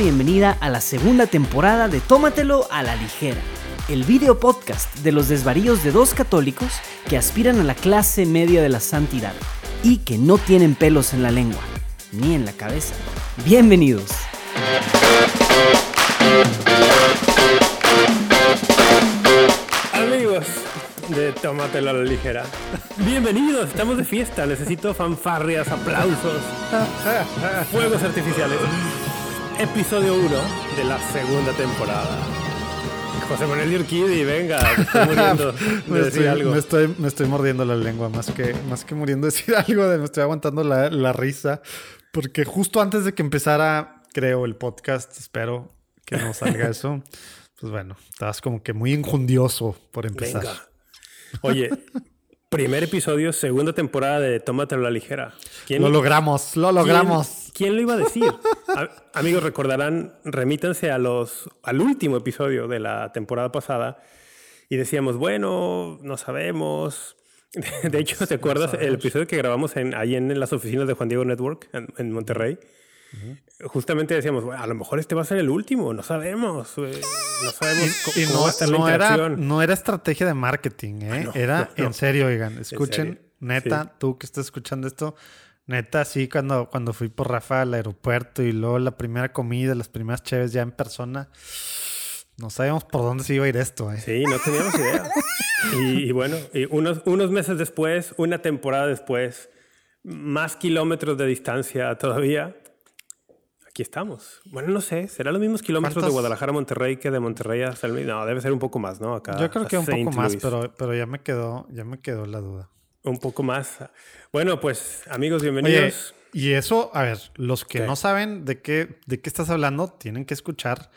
bienvenida a la segunda temporada de Tómatelo a la ligera, el video podcast de los desvaríos de dos católicos que aspiran a la clase media de la santidad y que no tienen pelos en la lengua ni en la cabeza. Bienvenidos. Amigos de Tómatelo a la ligera. Bienvenidos, estamos de fiesta. Necesito fanfarrias, aplausos, fuegos artificiales. Episodio 1 de la segunda temporada. José Manuel Yurquidi, venga, te estoy muriendo de Me decir estoy, algo. me, estoy, me estoy mordiendo la lengua, más que, más que muriendo de decir algo, de, me estoy aguantando la, la risa, porque justo antes de que empezara, creo, el podcast, espero que no salga eso, pues bueno, estabas como que muy injundioso por empezar. Venga. Oye, primer episodio, segunda temporada de Tómatelo a la ligera. ¿Quién, Lo logramos, lo logramos. ¿Quién, lo iba a decir? A- amigos, recordarán, remítanse a los, al último episodio de la temporada pasada y decíamos, bueno, no sabemos. De hecho, ¿te acuerdas el episodio que grabamos en, ahí en, las oficinas de Juan Diego Network en, en Monterrey? Justamente decíamos, bueno, a lo mejor este va a ser el último, no sabemos. eh, No sabemos co- Y cómo no, va a estar la no era, interacción. no era estrategia de marketing, ¿eh? no, era no, no. en serio, oigan. Escuchen, serio, neta, sí. tú que estás escuchando esto, neta, sí, cuando, cuando fui por Rafa al aeropuerto y luego la primera comida, las primeras cheves ya en persona, no sabíamos por dónde se iba a ir esto, ¿eh? Sí, no teníamos idea. Y, y bueno, y unos, unos meses después, una temporada después, más kilómetros de distancia todavía, aquí estamos. Bueno, no sé, ¿será los mismos kilómetros de. Guadalajara a Monterrey que de Monterrey a San Luis? No, debe ser un poco más, ¿no? Acá. Yo creo que un poco más, pero, pero ya me quedó, ya me quedó la duda. Un poco más. Bueno, pues, amigos, Oye, bienvenidos. y eso, a ver, los que ¿Qué? no saben de qué, de qué estás hablando, tienen que escuchar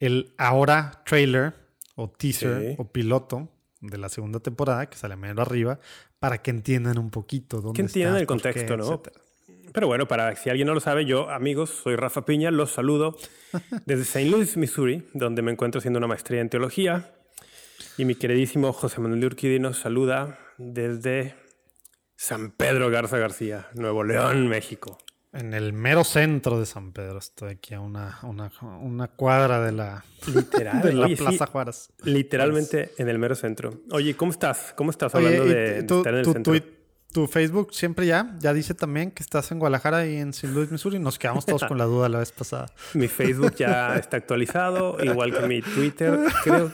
el ahora trailer o teaser Sí. o piloto de la segunda temporada que sale medio arriba para que entiendan un poquito dónde que entiendan el qué, contexto, ¿no? etcétera. Pero bueno, para si alguien no lo sabe, yo, amigos, soy Rafa Piña, los saludo desde St. Louis, Missouri, donde me encuentro haciendo una maestría en teología. Y mi queridísimo José Manuel de Urquidi nos saluda desde San Pedro Garza García, Nuevo León, México. En el mero centro de San Pedro, estoy aquí a una, una, una cuadra de la, Literal. de la Oye, sí, Plaza Juárez. literalmente en el mero centro. Oye, ¿cómo estás? ¿Cómo estás Oye, hablando de, estar en el centro? Tu Facebook siempre ya, ya dice también que estás en Guadalajara y en St. Louis, Missouri. Nos quedamos todos con la duda la vez pasada. Mi Facebook ya está actualizado, igual que mi Twitter. Creo,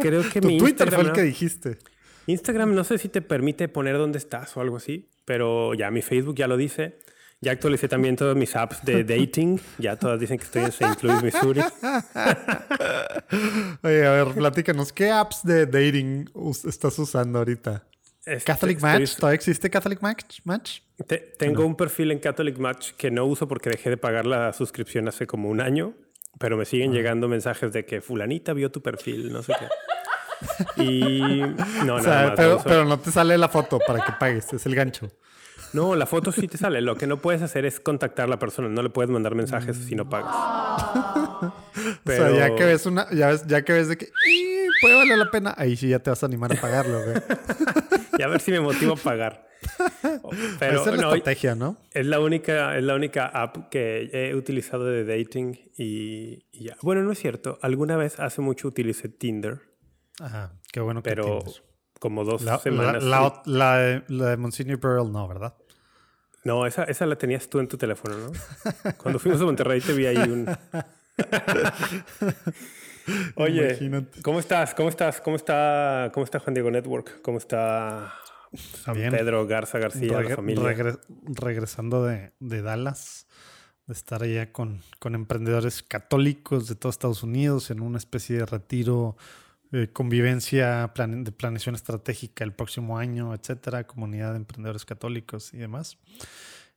creo que Tu mi Twitter fue Instagram, el que dijiste. Instagram no sé si te permite poner dónde estás o algo así, pero ya mi Facebook ya lo dice. Ya actualicé también todas mis apps de dating. Ya todas dicen que estoy en St. Louis, Missouri. Oye, a ver, platícanos, ¿qué apps de dating estás usando ahorita? Este, ¿Catholic estoy- Match? ¿Todavía existe Catholic Match? Match? te- tengo un perfil en Catholic Match que no uso porque dejé de pagar la suscripción hace como un año, pero me siguen llegando mensajes de que fulanita vio tu perfil, no sé qué. Y no, O nada más, no pero, no te sale la foto para que pagues, es el gancho. No, la foto sí te sale. Lo que no puedes hacer es contactar a la persona. No le puedes mandar mensajes si no pagas. Pero- O sea, ya que ves una, ya ves, ya que ves de que "Ih, puede valer la pena, ahí sí ya te vas a animar a pagarlo, güey. Y a ver si me motivo a pagar. Pero Esa es la estrategia, ¿no? es la única, es la única app que he utilizado de dating y, y ya. Bueno, no es cierto. Alguna vez hace mucho utilicé Tinder, Ajá, qué bueno que pero como dos La, semanas. la, la de- la de Monsignor Pearl no, ¿verdad? No, esa, esa la tenías tú en tu teléfono, ¿no? Cuando fuimos a Monterrey te vi ahí un... Oye, Imagínate. ¿cómo estás? ¿Cómo estás? ¿Cómo está, cómo está Juan Diego Network? ¿Cómo está San Bien. Pedro Garza García, la Regre- familia? regre- regresando de, de Dallas, de estar allá con, con emprendedores católicos de todo Estados Unidos en una especie de retiro, eh, convivencia de planeación estratégica el próximo año, etcétera, comunidad de emprendedores católicos y demás.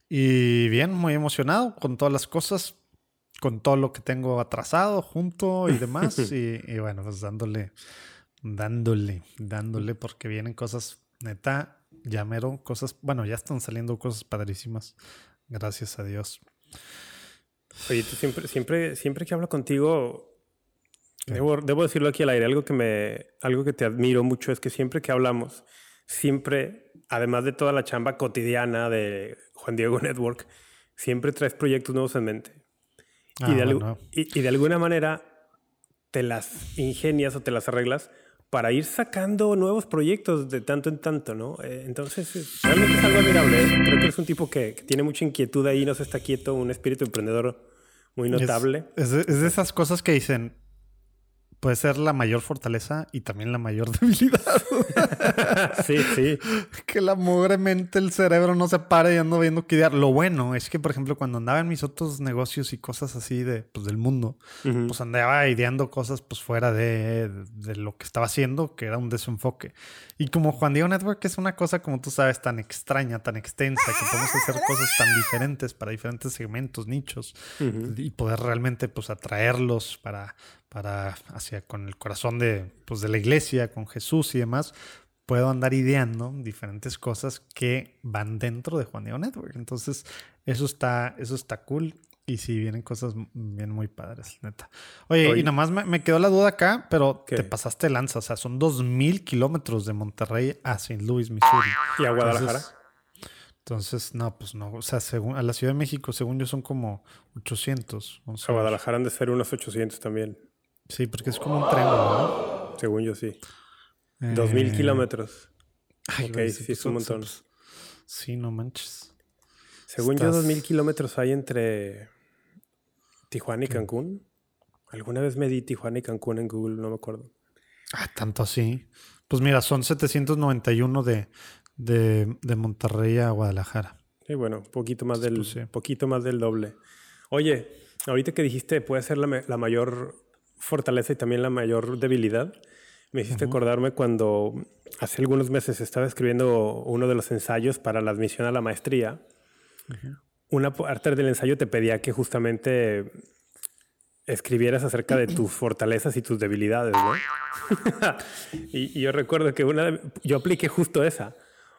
Y bien, muy emocionado con todas las cosas, con todo lo que tengo atrasado junto y demás. y, y bueno, pues dándole, dándole, dándole, porque vienen cosas neta, ya mero, cosas, bueno, ya están saliendo cosas padrísimas. Gracias a Dios. Oye, tú siempre, siempre, siempre que hablo contigo, debo, debo decirlo aquí al aire, algo que me, algo que te admiro mucho es que siempre que hablamos, siempre, además de toda la chamba cotidiana de Juan Diego Network, siempre traes proyectos nuevos en mente. Y, de y, de alguna manera te las ingenias o te las arreglas para ir sacando nuevos proyectos de tanto en tanto, ¿no? Eh, entonces, realmente es algo admirable. ¿eh? Creo que es un tipo que, que, tiene mucha inquietud ahí, no se está quieto, un espíritu emprendedor muy notable. Es, es, de esas cosas que dicen, puede ser la mayor fortaleza y también la mayor debilidad. sí, sí. Que la mugre mente, el cerebro no se pare y ando viendo que idear. Lo bueno es que, por ejemplo, cuando andaba en mis otros negocios y cosas así de, pues, del mundo, pues andaba ideando cosas pues fuera de, de, lo que estaba haciendo, que era un desenfoque. Y como Juan Diego Network es una cosa, como tú sabes, tan extraña, tan extensa, que podemos hacer cosas tan diferentes para diferentes segmentos, nichos, y poder realmente pues atraerlos para para hacia con el corazón de, pues, de la iglesia, con Jesús y demás, puedo andar ideando diferentes cosas que van dentro de Juan Diego Network. Entonces, eso está, eso está cool. Y sí, vienen cosas bien muy padres, neta. Oye, y nada más me, quedó la duda acá, pero te pasaste lanza. O sea, son 2.000 kilómetros de Monterrey a St. Louis, Missouri. ¿Y a Guadalajara? Entonces, no, pues no. O sea, según, a la Ciudad de México, según yo, son como 800. A Guadalajara han de ser unos 800 también. Sí, porque es como un triángulo, ¿no? Según yo, sí. Dos mil eh, kilómetros. Ay, ok, sí, es un montón. Sí, no manches. Según yo, dos mil kilómetros hay entre Tijuana y Cancún. Alguna vez me di Tijuana y Cancún en Google, no me acuerdo. Ah, tanto así. Pues mira, son 791 de, de, de Monterrey a Guadalajara. Sí, bueno, poquito más del, poquito más del doble. Oye, ahorita que dijiste puede ser la, la mayor fortaleza y también la mayor debilidad. Me hiciste acordarme cuando hace algunos meses estaba escribiendo uno de los ensayos para la admisión a la maestría. Una parte del ensayo te pedía que justamente escribieras acerca de tus fortalezas y tus debilidades, ¿no? y, yo recuerdo que una yo apliqué justo esa.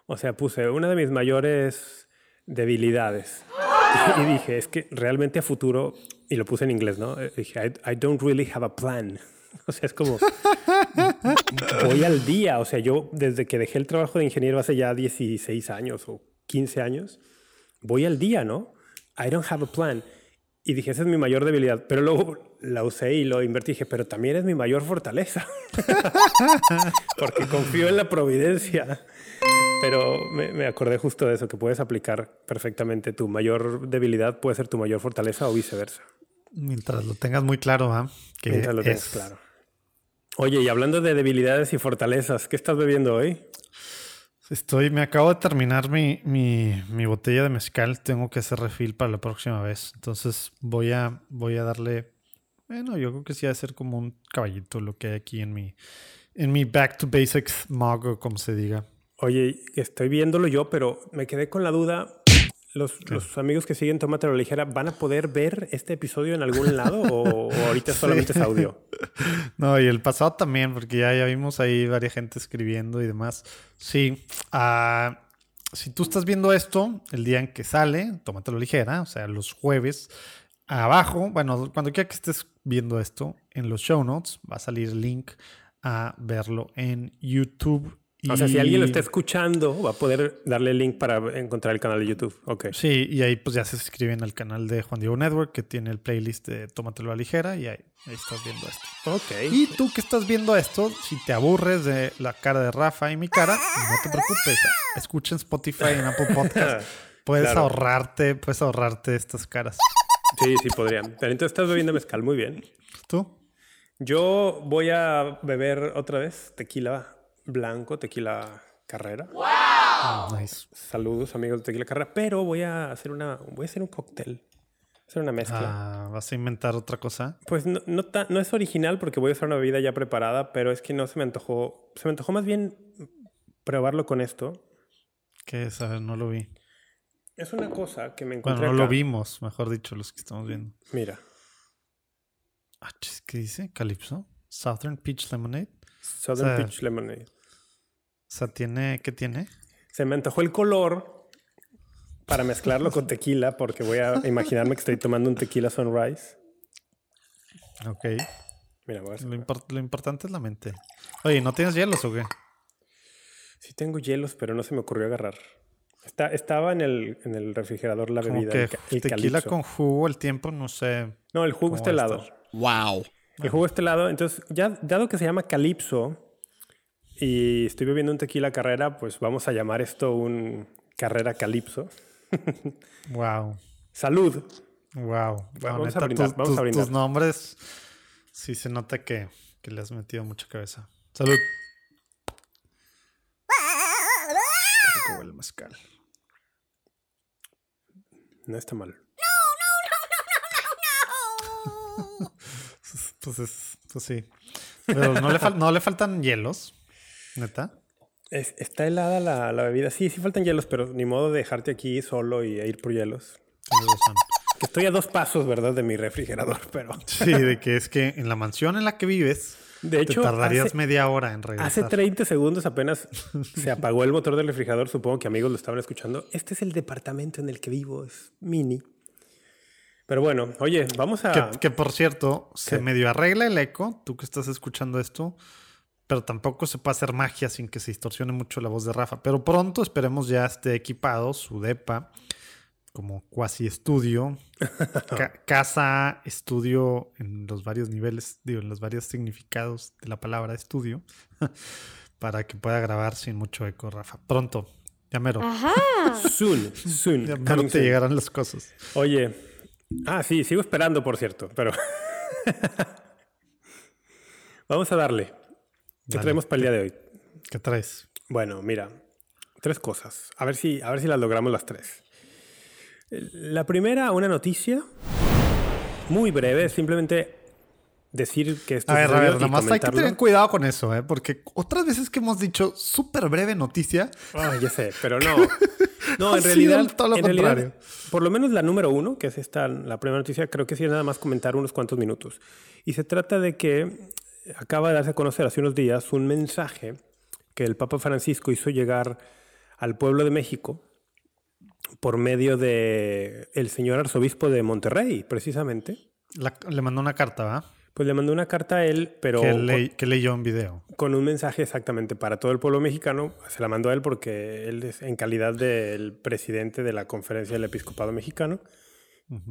O sea, puse una de mis mayores debilidades. y dije, es que realmente a futuro y lo puse en inglés, ¿no? Eh, dije, I, don't really have a plan. O sea, es como, voy al día. O sea, yo desde que dejé el trabajo de ingeniero hace ya 16 años o 15 años, voy al día, ¿no? I don't have a plan. Y dije, esa es mi mayor debilidad. Pero luego la usé y lo invertí. Dije, pero también es mi mayor fortaleza. Porque confío en la providencia. Pero me, me, acordé justo de eso, que puedes aplicar perfectamente. Tu mayor debilidad puede ser tu mayor fortaleza o viceversa. Mientras lo tengas muy claro, ¿ah? Mientras lo tengas claro. Oye, y hablando de debilidades y fortalezas, ¿qué estás bebiendo hoy? Estoy, me acabo de terminar mi, mi, mi, botella de mezcal. Tengo que hacer refill para la próxima vez. Entonces voy a, voy a darle. Bueno, yo creo que sí va a ser como un caballito lo que hay aquí en mi, en mi back to basics mug, o como se diga. Oye, estoy viéndolo yo, pero me quedé con la duda. Los, amigos que siguen Tómate la Ligera, ¿van a poder ver este episodio en algún lado o, ahorita solamente es audio? No, y el pasado también, porque ya, ya vimos ahí varias gente escribiendo y demás. Sí, uh, si tú estás viendo esto el día en que sale, Tómatelo Ligera, o sea, los jueves, abajo, bueno, cuando quiera que estés viendo esto, en los show notes va a salir el link a verlo en YouTube o sea, si alguien lo está escuchando, va a poder darle el link para encontrar el canal de YouTube. Ok. Sí, y ahí pues ya se suscriben al canal de Juan Diego Network, que tiene el playlist de Tómatelo a ligera, y ahí, estás viendo esto. Ok. Y tú que estás viendo esto, si te aburres de la cara de Rafa y mi cara, no te preocupes. Escucha en Spotify, en Apple Podcast. Puedes ahorrarte, puedes ahorrarte estas caras. Sí, sí, podrían. Pero entonces estás bebiendo mezcal, muy bien. ¿Tú? Yo voy a beber otra vez tequila blanco, tequila carrera. ¡Wow! Ah, nice. Saludos amigos de tequila carrera, pero voy a hacer una, voy a hacer un cóctel. Hacer una mezcla. Ah, ¿Vas a inventar otra cosa? Pues no, no, no, es original porque voy a usar una bebida ya preparada, pero es que no se me antojó. Se me antojó más bien probarlo con esto. ¿Qué es? A ver, no lo vi. Es una cosa que me encontré. Bueno, no lo vimos, mejor dicho, los que estamos viendo. Mira. Ah, ¿Qué dice? Calypso. Southern Peach Lemonade. Southern Peach Lemonade. O sea, tiene, ¿qué tiene? Se me antojó el color para mezclarlo con tequila, porque voy a imaginarme que estoy tomando un tequila sunrise. Ok. Mira, voy a lo, lo, importante es la mente. Oye, ¿no tienes hielos o qué? Sí tengo hielos, pero no se me ocurrió agarrar. Está, estaba en el, en el refrigerador la Como bebida. que el tequila calipso. con jugo, el tiempo, no sé. No, el jugo está helado. Wow. El jugo está helado. Entonces, ya dado que se llama calipso y estoy bebiendo un tequila carrera, pues vamos a llamar esto un carrera calipso. Wow. Salud. Wow. Vamos a brindar, vamos a brindar. tus nombres sí se nota que, que le has metido mucha cabeza. Salud. El mezcal. No está mal. Pues, es- pues sí. Pero no le, fal- no le faltan hielos. Neta. Es- está helada la, la bebida. Sí, sí faltan hielos, pero ni modo de dejarte aquí solo y ir por hielos. Que estoy a dos pasos, ¿verdad? De mi refrigerador, pero... Sí, de que es que en la mansión en la que vives, De hecho, te tardarías hace- media hora en regresar. Hace 30 segundos apenas se apagó el motor del refrigerador. Supongo que amigos lo estaban escuchando. Este es el departamento en el que vivo. Es mini. Pero bueno, oye, vamos a... Que, que, por cierto, se medio arregla el eco, tú que estás escuchando esto, pero tampoco se puede hacer magia sin que se distorsione mucho la voz de Rafa. Pero pronto esperemos ya esté equipado su depa como cuasi estudio, ca- casa, estudio en los varios niveles, digo, en los varios significados de la palabra estudio, para que pueda grabar sin mucho eco, Rafa. Pronto, ya mero, Soon, soon. ya mero te soon. llegarán las cosas. Oye, ah, sí, sigo esperando, por cierto, pero vamos a darle. ¿Qué Dale. traemos para el día de hoy? ¿Qué traes? Bueno, mira, tres cosas. A ver si, a ver si las logramos las tres. La primera, una noticia muy breve, simplemente decir que esto A ver, a ver, nada más hay que tener cuidado con eso, ¿eh? Porque otras veces que hemos dicho súper breve noticia, Ah, ya sé, pero no. No, en realidad, todo lo en realidad, contrario. por lo menos la número uno, que es esta, la primera noticia, creo que sí es nada más comentar unos cuantos minutos. Y se trata de que acaba de darse a conocer hace unos días un mensaje que el Papa Francisco hizo llegar al pueblo de México por medio de el señor arzobispo de Monterrey, precisamente. la- le mandó una carta, ¿va? Pues le mandó una carta a él, pero Que, le- que leyó en video. con un mensaje exactamente para todo el pueblo mexicano. Se la mandó a él porque él es en calidad del presidente de la conferencia del episcopado mexicano.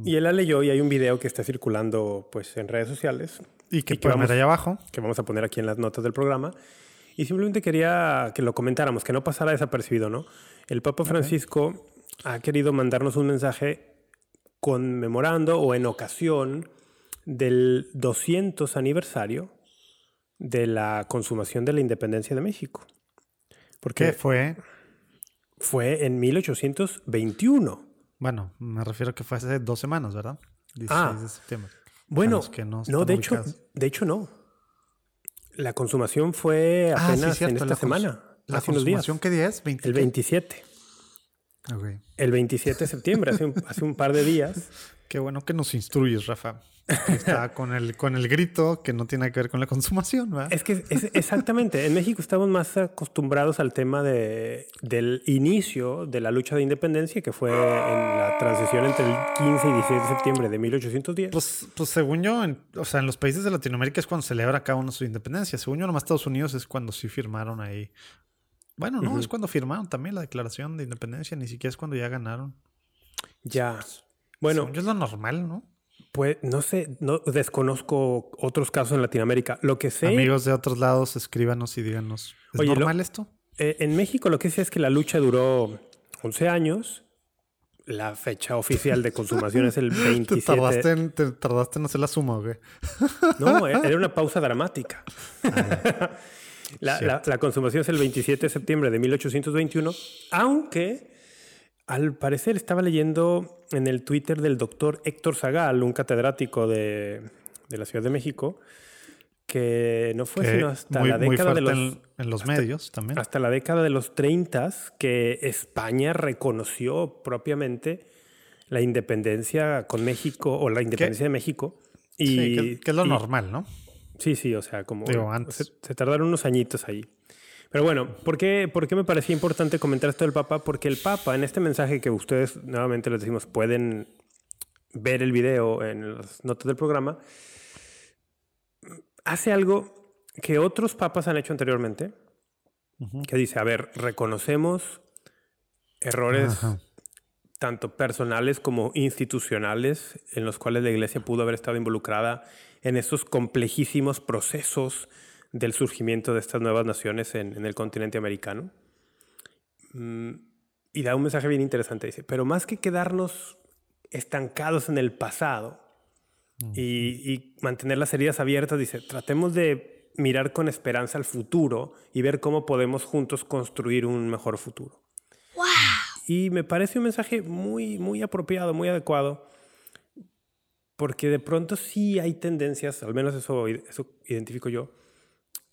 Y él la leyó y hay un video que está circulando pues en redes sociales Y que Y que vamos- allá abajo. que vamos a poner aquí en las notas del programa. Y simplemente quería que lo comentáramos, que no pasara desapercibido, ¿no? El Papa Francisco ha querido mandarnos un mensaje conmemorando o en ocasión del 200 aniversario de la consumación de la independencia de México. Que Porque fue, fue en 1821. Bueno, me refiero que fue hace dos semanas, ¿verdad? 16 Ah. de septiembre. Bueno, que no no, de hecho, de hecho no. La consumación fue Ah, sí, apenas cierto, en esta la semana, ¿La hace unos días. consumación qué día es? ¿20 El qué? 27. Ok. El 27 de septiembre, hace un, hace un par de días. Qué bueno que nos instruyes, Rafa. Está con el, con el grito que no tiene que ver con la consumación, ¿verdad? Es que es, exactamente, en México estamos más acostumbrados al tema de, del inicio de la lucha de independencia, que fue en la transición entre el 15 y 16 de septiembre de 1810. Pues, pues según yo, en, o sea, en los países de Latinoamérica es cuando celebra cada uno su independencia. Según yo, nomás Estados Unidos es cuando sí firmaron ahí. Bueno, no, es cuando firmaron también la declaración de independencia, ni siquiera es cuando ya ganaron. ya. Bueno, Según yo es lo normal, ¿no? Pues no sé, no desconozco otros casos en Latinoamérica. Lo que sé, Amigos de otros lados, escríbanos y díganos. ¿Es Oye, lo- normal esto? eh, en México lo que sé es que la lucha duró 11 años. La fecha oficial de consumación es el ¿Te 27. tardaste, en, te tardaste en hacer la suma, güey? No, e- era una pausa dramática. la, la- la consumación es el 27 de septiembre de 1821, aunque al parecer estaba leyendo en el Twitter del doctor Héctor Zagal, un catedrático de, de la Ciudad de México, que no fue Que sino hasta muy, la década de los... en, en los medios también. Hasta la década de los 30 que España reconoció propiamente la independencia con México o la independencia de México. Y, sí, que, que es lo y- normal, ¿no? Sí, sí, o sea, como Digo, antes. Se, se tardaron unos añitos ahí. Pero bueno, ¿por qué, ¿por qué me parecía importante comentar esto del Papa? Porque el Papa, en este mensaje que ustedes nuevamente les decimos, pueden ver el video en las notas del programa, hace algo que otros papas han hecho anteriormente, que dice, a ver, reconocemos Errores tanto personales como institucionales en los cuales la iglesia pudo haber estado involucrada en esos complejísimos procesos del surgimiento de estas nuevas naciones en, el continente americano. Mm, y da un mensaje bien interesante, dice, pero más que quedarnos estancados en el pasado y, y mantener las heridas abiertas, dice, tratemos de mirar con esperanza al futuro y ver cómo podemos juntos construir un mejor futuro. ¡Wow! Y me parece un mensaje muy, muy apropiado, muy adecuado, porque de pronto sí hay tendencias, al menos eso, eso identifico yo,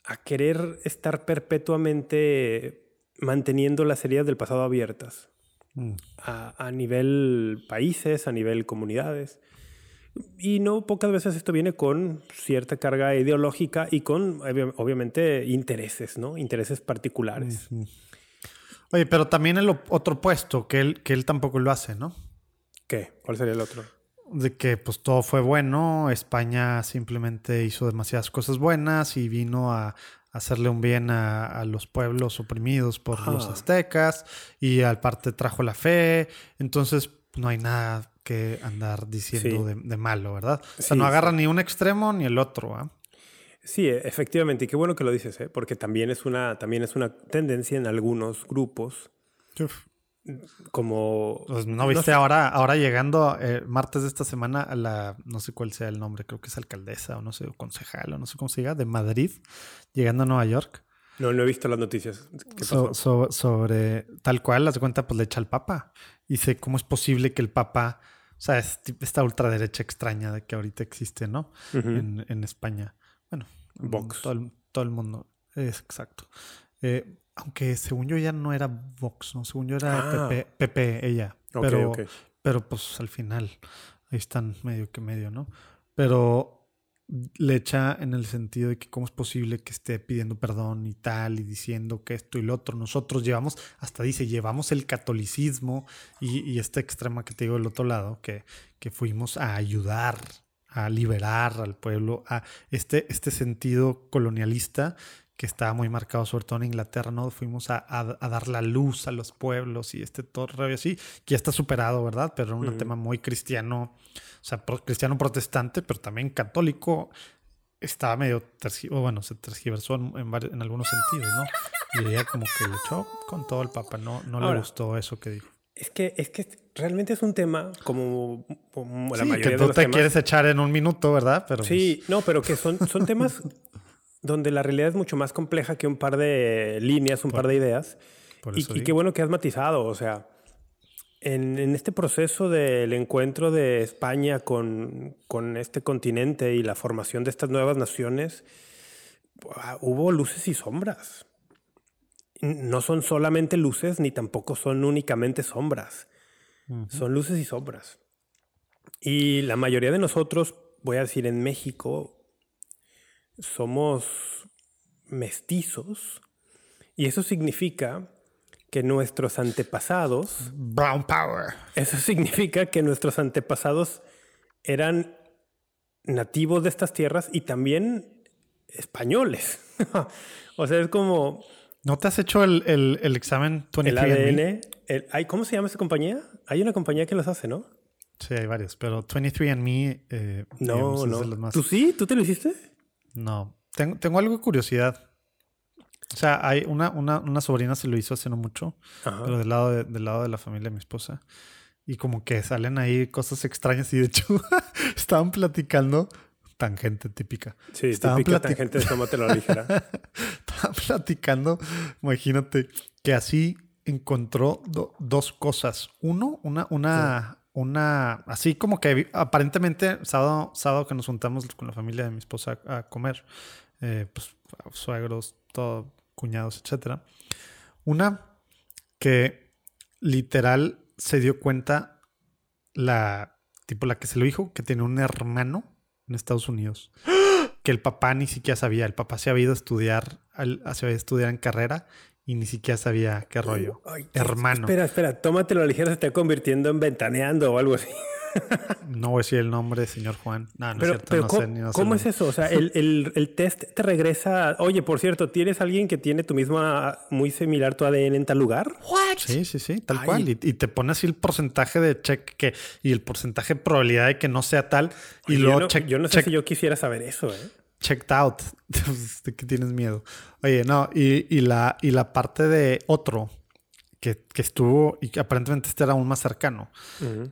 a querer estar perpetuamente manteniendo las heridas del pasado abiertas. Mm. A, a, nivel países, a nivel comunidades. Y no pocas veces esto viene con cierta carga ideológica y con, obviamente, intereses, ¿no? Intereses particulares. Oye, pero también el otro puesto, que él, que él tampoco lo hace, ¿no? ¿Qué? ¿Cuál sería el otro? De que pues todo fue bueno, España simplemente hizo demasiadas cosas buenas y vino a hacerle un bien a, los pueblos oprimidos por los aztecas y al parte trajo la fe, entonces no hay nada que andar diciendo de, malo, ¿verdad? O sea, no agarra ni un extremo ni el otro, ¿ah? Sí, e, efectivamente, y qué bueno que lo dices, ¿eh? porque también es una, también es una tendencia en algunos grupos. Como. Pues, no viste ahora, ahora llegando eh, martes de esta semana a la, no sé cuál sea el nombre, creo que es alcaldesa o no sé, o concejal o no sé cómo se diga, de Madrid, llegando a Nueva York. No, no he visto las noticias. sobre tal cual, las cuenta, pues le echa al Papa. Y sé cómo es posible que el Papa, o sea, es esta ultraderecha extraña de que ahorita existe, ¿no? en, en España bueno, Vox. Todo el, mundo. Es exacto. Eh, aunque según yo ya no era Vox, ¿no? Según yo era Pepe, ah. ella. Pero, pero pues al final ahí están medio que medio, ¿no? Pero le echa en el sentido de que cómo es posible que esté pidiendo perdón y tal y diciendo que esto y lo otro. Nosotros llevamos, hasta dice, llevamos el catolicismo y, y esta extrema que te digo del otro lado, que, que fuimos a ayudar a liberar al pueblo, a este, este sentido colonialista que estaba muy marcado sobre todo en Inglaterra, ¿no? Fuimos a, dar la luz a los pueblos y este todo así, que ya está superado, ¿verdad? Pero era un tema muy cristiano, o sea, cristiano protestante, pero también católico, estaba medio, bueno, se tergiversó en, en, algunos sentidos, ¿no? Y ella como que le echó con todo el Papa, no, no le gustó eso que dijo. Es que, es que realmente es un tema como, la mayoría que tú te quieres echar en un minuto, ¿verdad? Pero sí, pues no, pero que son, son temas donde la realidad es mucho más compleja que un par de líneas, un par de ideas. Y, qué bueno que has matizado, o sea, en, en este proceso del encuentro de España con, con, este continente y la formación de estas nuevas naciones, ah, hubo luces y sombras no son solamente luces ni tampoco son únicamente sombras. Son luces y sombras. Y la mayoría de nosotros, voy a decir en México, somos mestizos. Y eso significa que nuestros antepasados... Brown Power. Eso significa que nuestros antepasados eran nativos de estas tierras y también españoles. o sea, es como ¿No te has hecho el, el, examen 23andMe? El ADN. ¿Cómo se llama esa compañía? Hay una compañía que los hace, ¿no? Sí, hay varios, pero 23andMe eh, no, no. ¿Tú sí? ¿Tú te lo hiciste? No. Tengo, tengo algo de curiosidad. O sea, hay una, una, una sobrina se lo hizo hace no mucho, pero del lado de, del lado de la familia de mi esposa. Y como que salen ahí cosas extrañas y de hecho estaban platicando tangente típica. Sí, Estaban típica tangente de tomate la ligera. Estaban platicando, imagínate, que así encontró dos cosas. Uno, una, una, una, así como que aparentemente sábado, sábado que nos juntamos con la familia de mi esposa a, comer, eh, pues suegros, todo, cuñados, etcétera. Una que literal se dio cuenta la, tipo la que se lo dijo, que tiene un hermano en Estados Unidos. Que el papá ni siquiera sabía. El papá se había ido a estudiar, se había estudiar en carrera y ni siquiera sabía qué rollo. Hermano. Espera, espera, tómatelo a ligera, se está convirtiendo en ventaneando o algo así. no voy a decir el nombre, señor Juan. No, no pero, es cierto. pero no ¿cómo, sé, ni no sé cómo es eso? O sea, el, el- el test te regresa. Oye, por cierto, ¿tienes alguien que tiene tu misma, muy similar tu ADN en tal lugar? What? Sí, sí, sí, tal Ay. cual. Y, y te pone así el porcentaje de check que, y el porcentaje de probabilidad de que no sea tal. Y Oye, luego yo no, check, yo no sé check- si yo quisiera saber eso, ¿eh? Checked out. ¿De qué tienes miedo? Oye, no, y, y la, y la parte de otro que, que estuvo, y que aparentemente este era aún más cercano,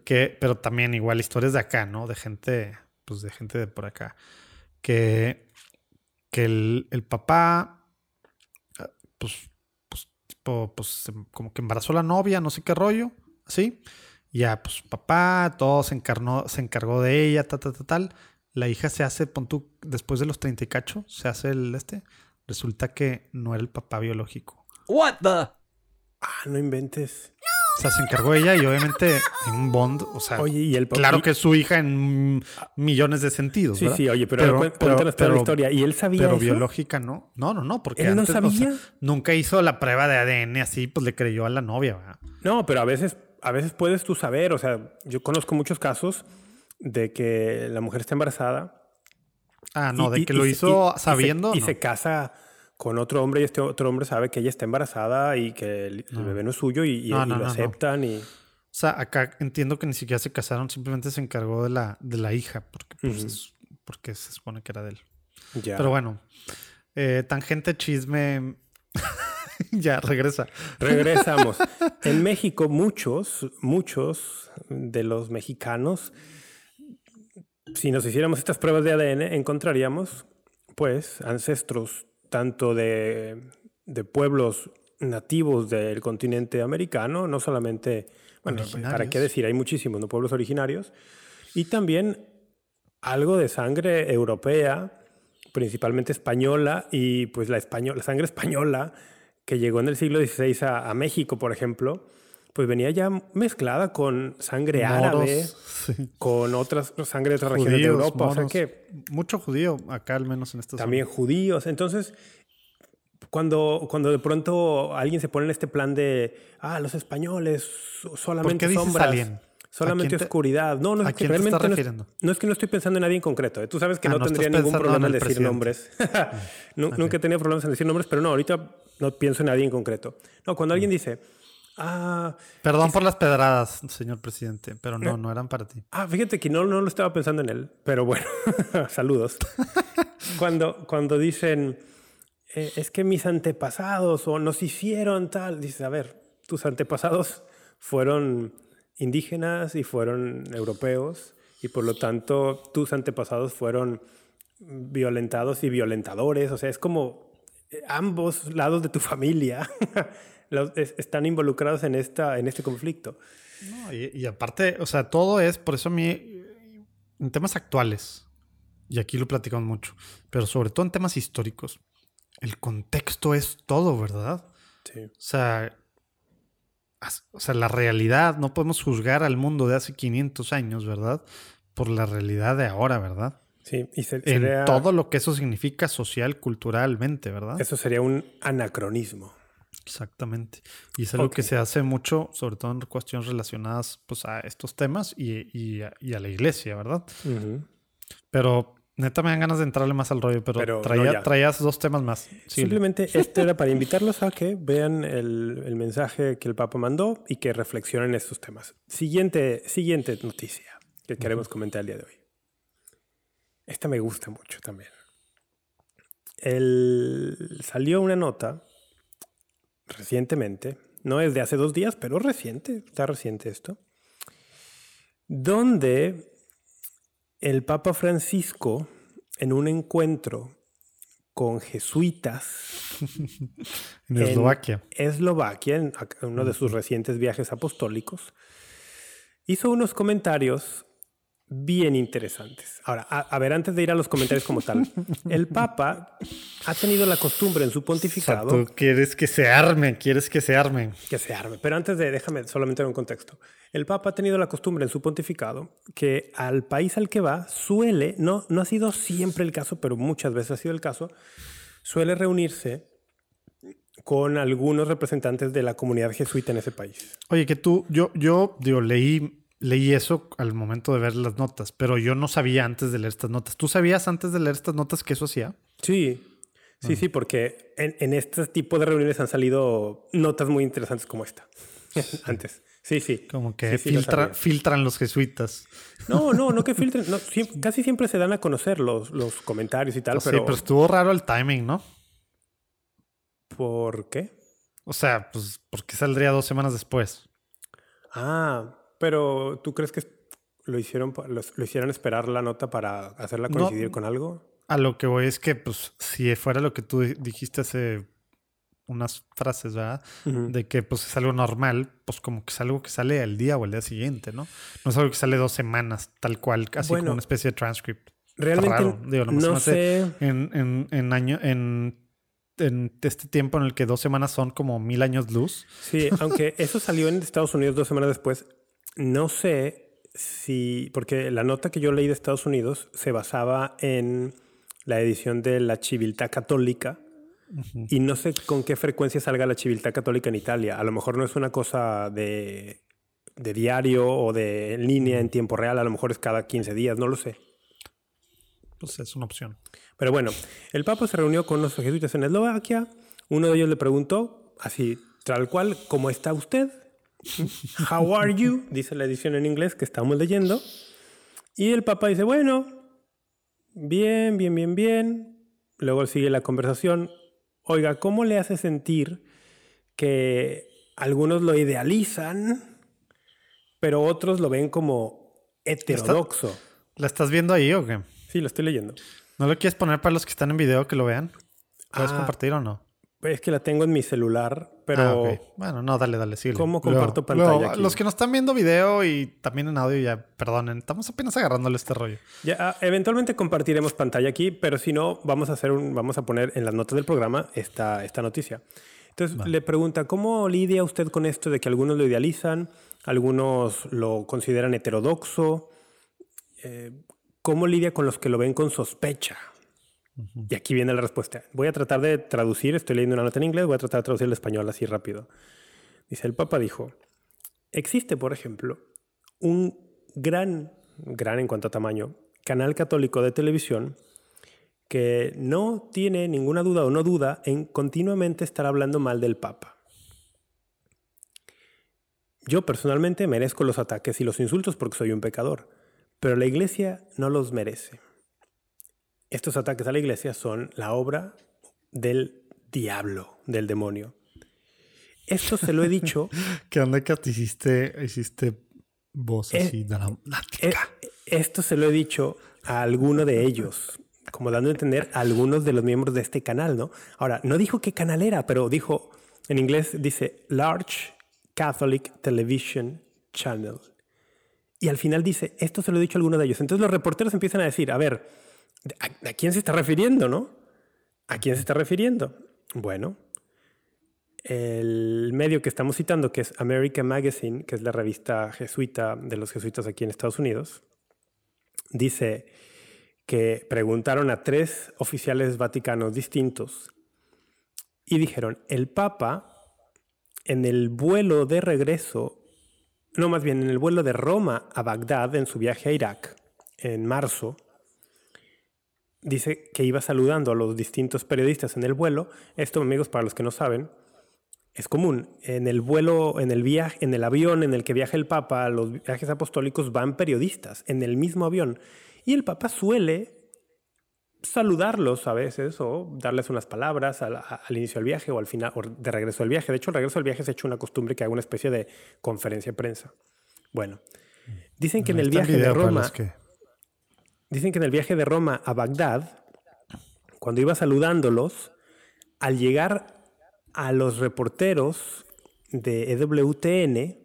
que, pero también igual historias de acá, ¿no? De gente, pues de gente de por acá. Que, que el, el papá, ah, pues, pues, tipo, pues, se- como que embarazó a la novia, no sé qué rollo, así. Ya, pues, papá, todo se encarnó, se encargó de ella, tal, tal, tal, tal. La hija se hace, pon tú, después de los 30 y cacho, se hace el este. Resulta que no era el papá biológico. What the? Ah, no inventes. O sea, se encargó ella y obviamente en un bond, o sea, Oye, y el papá. Claro que es su hija en millones de sentidos. Sí, ¿verdad? sí, oye, pero, Pero- pero- la historia. ¿Y él sabía Pero eso? biológica no. No, no, no, porque ¿Él no antes, o sea, sabía? nunca hizo la prueba de ADN así, pues le creyó a la novia. ¿verdad? No, pero a veces, a veces puedes tú saber. O sea, yo conozco muchos casos de que la mujer está embarazada. Ah, no, y- de que y- lo hizo y- y se- sabiendo. Y se, casa con otro hombre y este otro hombre sabe que ella está embarazada y que el, bebé no es suyo y, No, lo aceptan. Y, O sea, acá entiendo que ni siquiera se casaron, simplemente se encargó de la, de la hija, porque, pues, es- porque se supone que era de él. ya. Pero bueno, eh, tangente chisme. ya, regresa. Regresamos. en México, muchos, muchos de los mexicanos, si nos hiciéramos estas pruebas de ADN, encontraríamos, pues, ancestros tanto de, de pueblos nativos del continente americano, no solamente, bueno, ¿para qué decir? Hay muchísimos, ¿no? Pueblos originarios, y también algo de sangre europea, principalmente española, y pues la, española, la sangre española que llegó en el siglo XVI a, a México, por ejemplo, pues venía ya mezclada con sangre árabe, Moros, sí. con otras sangre de otras regiones de Europa, o sea moros. que Mucho judío acá, al menos en esta también judíos. Entonces, cuando, cuando de pronto alguien se pone en este plan de, ah, los españoles so- ¿Por solamente qué sombras, alien? solamente ¿A quién te- oscuridad. No, no ¿A es que realmente no es, no es que no estoy pensando en nadie en concreto. ¿eh? Tú sabes que Ah, no, tendría ningún problema en decir nombres. Nu- Nunca he tenido problemas en decir nombres, pero no, ahorita no pienso en nadie en concreto. No, cuando alguien dice, ah, Perdón por las pedradas, señor presidente, pero no, no eran para ti. Ah, fíjate que no, no lo estaba pensando en él, pero bueno, saludos. cuando, cuando dicen, eh, es que mis antepasados o nos hicieron tal, dices, a ver, tus antepasados fueron indígenas y fueron europeos y por lo tanto tus antepasados fueron violentados y violentadores, o sea, es como eh, ambos lados de tu familia los- es- están involucrados en, esta, en este conflicto. No, y, y aparte, o sea, todo es, por eso a mí, eh, en temas actuales, y aquí lo platicamos mucho, pero sobre todo en temas históricos, el contexto es todo, ¿verdad? Sí. O sea, o sea, la realidad, no podemos juzgar al mundo de hace 500 años, ¿verdad? Por la realidad de ahora, ¿verdad? Sí, y se- En todo lo que eso significa social, culturalmente, ¿verdad? Eso sería un anacronismo. Exactamente. Y es algo que Ok. se hace mucho, sobre todo en cuestiones relacionadas pues, a estos temas y, y a, y a la iglesia, ¿verdad? Pero neta me dan ganas de entrarle más al rollo, pero, Pero no, traía- ya. traías dos temas más. Síguele. Simplemente esto era para invitarlos a que vean el, el mensaje que el Papa mandó y que reflexionen estos temas. Siguiente, siguiente noticia que queremos comentar el día de hoy. Esta me gusta mucho también. El, salió una nota recientemente, no es de hace dos días, pero reciente, está reciente esto, donde el Papa Francisco, en un encuentro con jesuitas en en Eslovaquia. Eslovaquia, en uno de sus recientes viajes apostólicos, hizo unos comentarios bien interesantes. Ahora, a, a ver, antes de ir a los comentarios como tal, el Papa ha tenido la costumbre en su O sea, pontificado tú quieres que se arme, quieres que se arme. que se arme. Pero antes de, déjame solamente dar un contexto. El Papa ha tenido la costumbre en su pontificado que al país al que va suele, no, no ha sido siempre el caso, pero muchas veces ha sido el caso, suele reunirse con algunos representantes de la comunidad jesuita en ese país. Oye, que tú, yo, yo, digo, leí leí eso al momento de ver las notas, pero yo no sabía antes de leer estas notas. ¿Tú sabías antes de leer estas notas que eso hacía? Sí, sí, sí, porque en, en este tipo de reuniones han salido notas muy interesantes como esta. antes. Sí, sí. Como que Sí, filtra- filtran los jesuitas. No, no, no que filtren. no, casi siempre se dan a conocer los, los comentarios y tal, sí, pero, estuvo raro el timing, ¿no? ¿por qué? O sea, pues, ¿por qué saldría dos semanas después? Ah, pero ¿tú crees que lo hicieron, los- lo hicieron esperar la nota para hacerla No. coincidir con algo? A lo que voy es que, pues, si fuera lo que tú di- dijiste hace unas frases, ¿verdad? Ujú. De que, pues, es algo normal, pues, como que es algo que sale al día o al día siguiente, ¿no? No es algo que sale dos semanas, tal cual, casi Bueno, como una especie de transcript. Realmente raro, digo, no sé. En, en, en año, en, en este tiempo en el que dos semanas son como mil años luz. Sí, aunque eso salió en Estados Unidos dos semanas después, no sé si, porque la nota que yo leí de Estados Unidos se basaba en la edición de la Civiltà Católica y no sé con qué frecuencia salga la Civiltà Católica en Italia. A lo mejor no es una cosa de, de diario o de línea en tiempo real, a lo mejor es cada 15 días, no lo sé. Pues es una opción. Pero bueno, el Papa se reunió con los jesuitas en Eslovaquia. Uno de ellos le preguntó, así, tal cual, ¿cómo está usted? How are you? Dice la edición en inglés que estamos leyendo. Y el Papa dice, bueno, bien, bien, bien, bien. Luego sigue la conversación. Oiga, ¿cómo le hace sentir que algunos lo idealizan, pero otros lo ven como heterodoxo? ¿La estás viendo ahí o qué? Sí, lo estoy leyendo. ¿No lo quieres poner para los que están en video que lo vean? ¿Puedes Ah. compartir o no? Es que la tengo en mi celular, pero Ah, ok. Bueno, no, dale, dale, sigue. ¿Cómo comparto pantalla aquí? Los que nos están viendo video y también en audio, ya, perdonen, estamos apenas agarrándole este rollo. ya, ah, eventualmente compartiremos pantalla aquí, pero si no, vamos a hacer un, vamos a poner en las notas del programa esta, esta noticia. Entonces le pregunta, ¿cómo lidia usted con esto de que algunos lo idealizan, algunos lo consideran heterodoxo? Eh, ¿Cómo lidia con los que lo ven con sospecha? Y aquí viene la respuesta. Voy a tratar de traducir, estoy leyendo una nota en inglés, voy a tratar de traducir el español así rápido. Dice, el Papa dijo, existe, por ejemplo, un gran, gran en cuanto a tamaño, canal católico de televisión que no tiene ninguna duda o no duda en continuamente estar hablando mal del Papa. Yo personalmente merezco los ataques y los insultos porque soy un pecador, pero la iglesia no los merece. Estos ataques a la iglesia son la obra del diablo, del demonio. Esto se lo he dicho ¿Qué onda que te hiciste, hiciste voz Eh, así dramática? Eh, esto se lo he dicho a alguno de ellos, como dando a entender a algunos de los miembros de este canal, ¿no? Ahora, no dijo qué canal era, pero dijo, en inglés dice Large Catholic Television Channel. Y al final dice, esto se lo he dicho a alguno de ellos. Entonces los reporteros empiezan a decir, a ver, ¿a, quién se está refiriendo, no? ¿A quién se está refiriendo? Bueno, el medio que estamos citando, que es American Magazine, que es la revista jesuita de los jesuitas aquí en Estados Unidos, dice que preguntaron a tres oficiales vaticanos distintos y dijeron, el Papa en el vuelo de regreso, no más bien en el vuelo de Roma a Bagdad en su viaje a Irak en marzo, dice que iba saludando a los distintos periodistas en el vuelo. Esto, amigos, para los que no saben, es común. En el vuelo, en el viaje, en el avión en el que viaja el Papa, los viajes apostólicos van periodistas en el mismo avión. Y el Papa suele saludarlos a veces o darles unas palabras al, al inicio del viaje o al final o de regreso del viaje. De hecho, el regreso del viaje se ha hecho una costumbre que haga una especie de conferencia de prensa. Bueno, dicen que en el viaje de Roma, que- dicen que en el viaje de Roma a Bagdad, cuando iba saludándolos, al llegar a los reporteros de EWTN,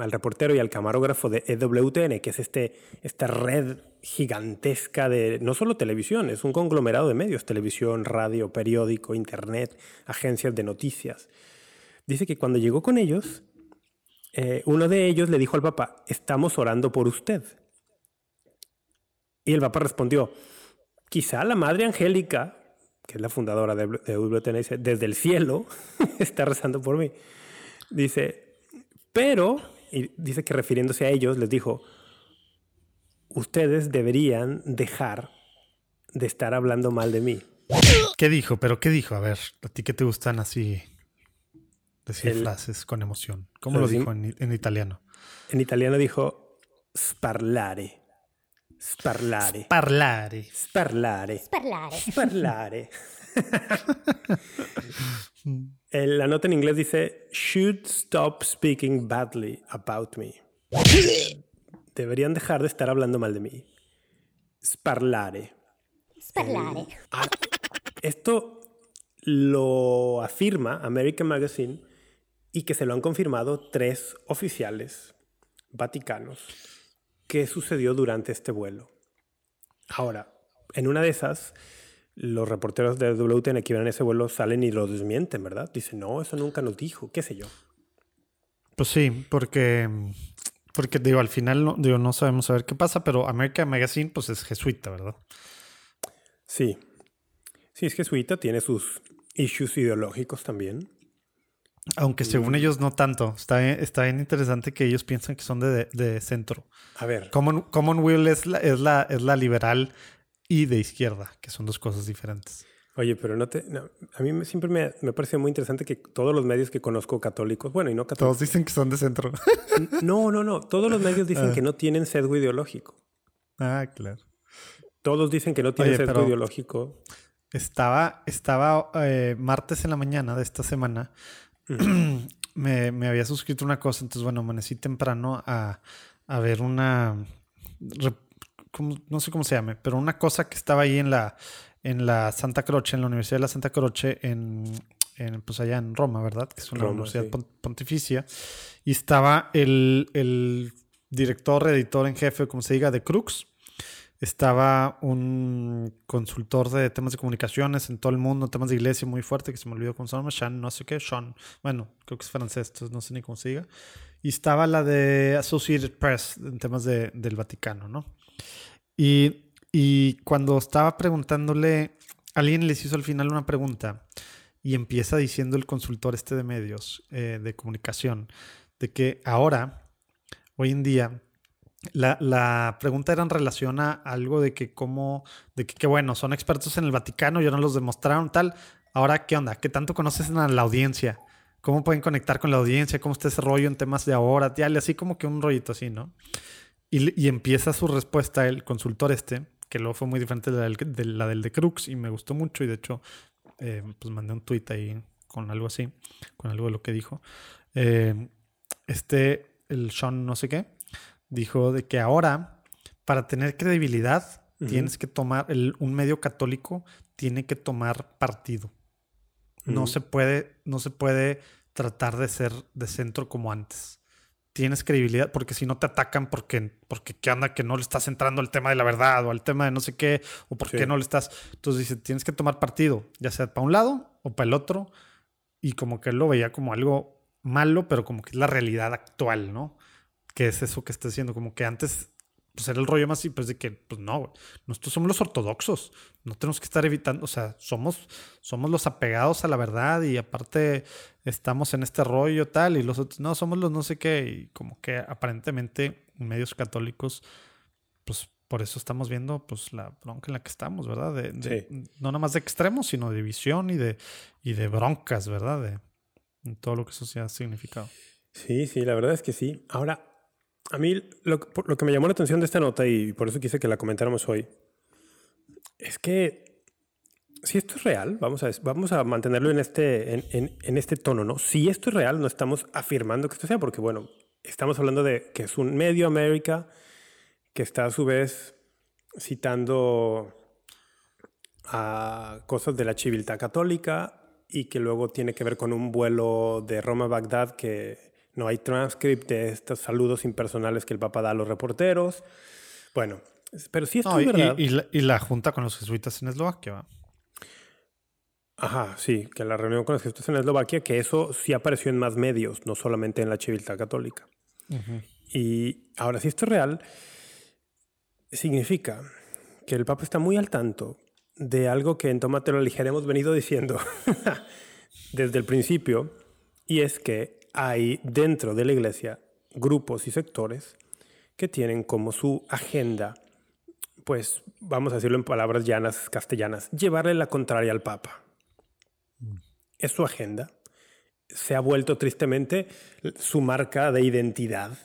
al reportero y al camarógrafo de EWTN, que es este, esta red gigantesca de no solo televisión, es un conglomerado de medios, televisión, radio, periódico, internet, agencias de noticias. Dice que cuando llegó con ellos, eh, uno de ellos le dijo al Papa, estamos orando por usted. Y el Papa respondió, quizá la Madre Angélica, que es la fundadora de, de WTN, dice, desde el cielo está rezando por mí. Dice, pero y dice que refiriéndose a ellos les dijo, ustedes deberían dejar de estar hablando mal de mí. ¿Qué dijo? ¿Pero qué dijo? A ver, ¿a ti qué te gustan así decir frases con emoción? ¿Cómo lo dijo en, en, italiano? En italiano dijo sparlare. Sparlare. Sparlare. Sparlare. Sparlare. Sparlare. la nota en inglés dice, should stop speaking badly about me. Deberían dejar de estar hablando mal de mí. Sparlare. Sparlare. Ah, esto lo afirma American Magazine y que se lo han confirmado tres oficiales vaticanos que sucedió durante este vuelo. Ahora, en una de esas, los reporteros de WTN que iban en ese vuelo salen y lo desmienten, ¿verdad? Dicen, no, eso nunca nos dijo, qué sé yo. Pues sí, porque, porque digo, al final no, digo, no sabemos a ver qué pasa, pero American Magazine pues es jesuita, ¿verdad? Sí. Sí, es jesuita, tiene sus issues ideológicos también. Aunque según ellos no tanto. Está, está bien interesante que ellos piensan que son de, de centro. A ver. Common, Commonwealth es la, es, la, es la liberal y de izquierda, que son dos cosas diferentes. Oye, pero no te. a mí siempre me, me parece muy interesante que todos los medios que conozco católicos, bueno, y no católicos. Todos dicen que son de centro. no, no, no. Todos los medios dicen Ah. que no tienen sesgo ideológico. Ah, claro. Todos dicen que no tienen Oye, sesgo pero- ideológico. Estaba, estaba eh, martes en la mañana de esta semana. me, me había suscrito una cosa, entonces, bueno, amanecí temprano a, a ver una. no sé cómo se llame, pero una cosa que estaba ahí en la, en la Santa Croce, en la Universidad de la Santa Croce, en, en, pues allá en Roma, ¿verdad? Que es una Roma, universidad sí. pontificia. Y estaba el, el director, editor en jefe, como se diga, de Crux. Estaba un consultor de temas de comunicaciones en todo el mundo, temas de iglesia muy fuerte, que se me olvidó cómo se llama, Sean, no sé qué, Sean, bueno, creo que es francés, entonces no sé ni cómo se diga. Y estaba la de Associated Press en temas de- del Vaticano, ¿no? Y, y cuando estaba preguntándole, alguien les hizo al final una pregunta y empieza diciendo el consultor este de medios, eh, de comunicación, de que ahora, hoy en día, la, la pregunta era en relación a algo de que cómo, de que, bueno, son expertos en el Vaticano, ya no los demostraron tal. Ahora, ¿qué onda? ¿Qué tanto conocen a la audiencia? ¿Cómo pueden conectar con la audiencia? ¿Cómo está ese rollo en temas de ahora? Ya, así como que un rollito así, ¿no? Y, y empieza su respuesta el consultor este, que luego fue muy diferente de la del, de la Crux y me gustó mucho y de hecho, eh, pues mandé un tweet ahí con algo así, con algo de lo que dijo. Eh, este, el Sean no sé qué, dijo de que ahora, para tener credibilidad, tienes que tomar, el- un medio católico tiene que tomar partido. No Ujú. se puede, no se puede tratar de ser de centro como antes. Tienes credibilidad porque si no te atacan porque, porque qué anda que no le estás entrando al tema de la verdad o al tema de no sé qué o por Sí. qué no le estás. Entonces dice, tienes que tomar partido, ya sea para un lado o para el otro. Y como que él lo veía como algo malo, pero como que es la realidad actual, ¿no? Que es eso que está haciendo, como que antes pues era el rollo más así, pues de que, pues no, güey, nosotros somos los ortodoxos, no tenemos que estar evitando, o sea, somos, somos los apegados a la verdad y aparte estamos en este rollo tal y los otros, no, somos los no sé qué, y como que aparentemente en medios católicos, pues por eso estamos viendo pues la bronca en la que estamos, ¿verdad? De, de- No nada más de extremos, sino de división y de, y de broncas, ¿verdad? De, en todo lo que eso se ha significado. Sí, sí, la verdad es que sí. Ahora, a mí lo, que me llamó la atención de esta nota y por eso quise que la comentáramos hoy, es que si esto es real, vamos a, vamos a mantenerlo en este, en, en- este tono, ¿no? Si esto es real, no estamos afirmando que esto sea, porque bueno, estamos hablando de que es un medio América que está a su vez citando a cosas de la civiltad católica y que luego tiene que ver con un vuelo de Roma a Bagdad que no hay transcript de estos saludos impersonales que el Papa da a los reporteros. Bueno, pero si esto No, verdad. y- y la, y la junta con los jesuitas en Eslovaquia, ¿va? Ajá, sí, que la reunión con los jesuitas en Eslovaquia, que eso sí apareció en más medios, no solamente en la civiltad católica. Y ahora, si esto es real, significa que el Papa está muy al tanto de algo que en Tómate la ligera hemos venido diciendo desde el principio, y es que hay dentro de la iglesia grupos y sectores que tienen como su agenda, pues vamos a decirlo en palabras llanas, castellanas, llevarle la contraria al Papa. Es su agenda. Se ha vuelto tristemente su marca de identidad.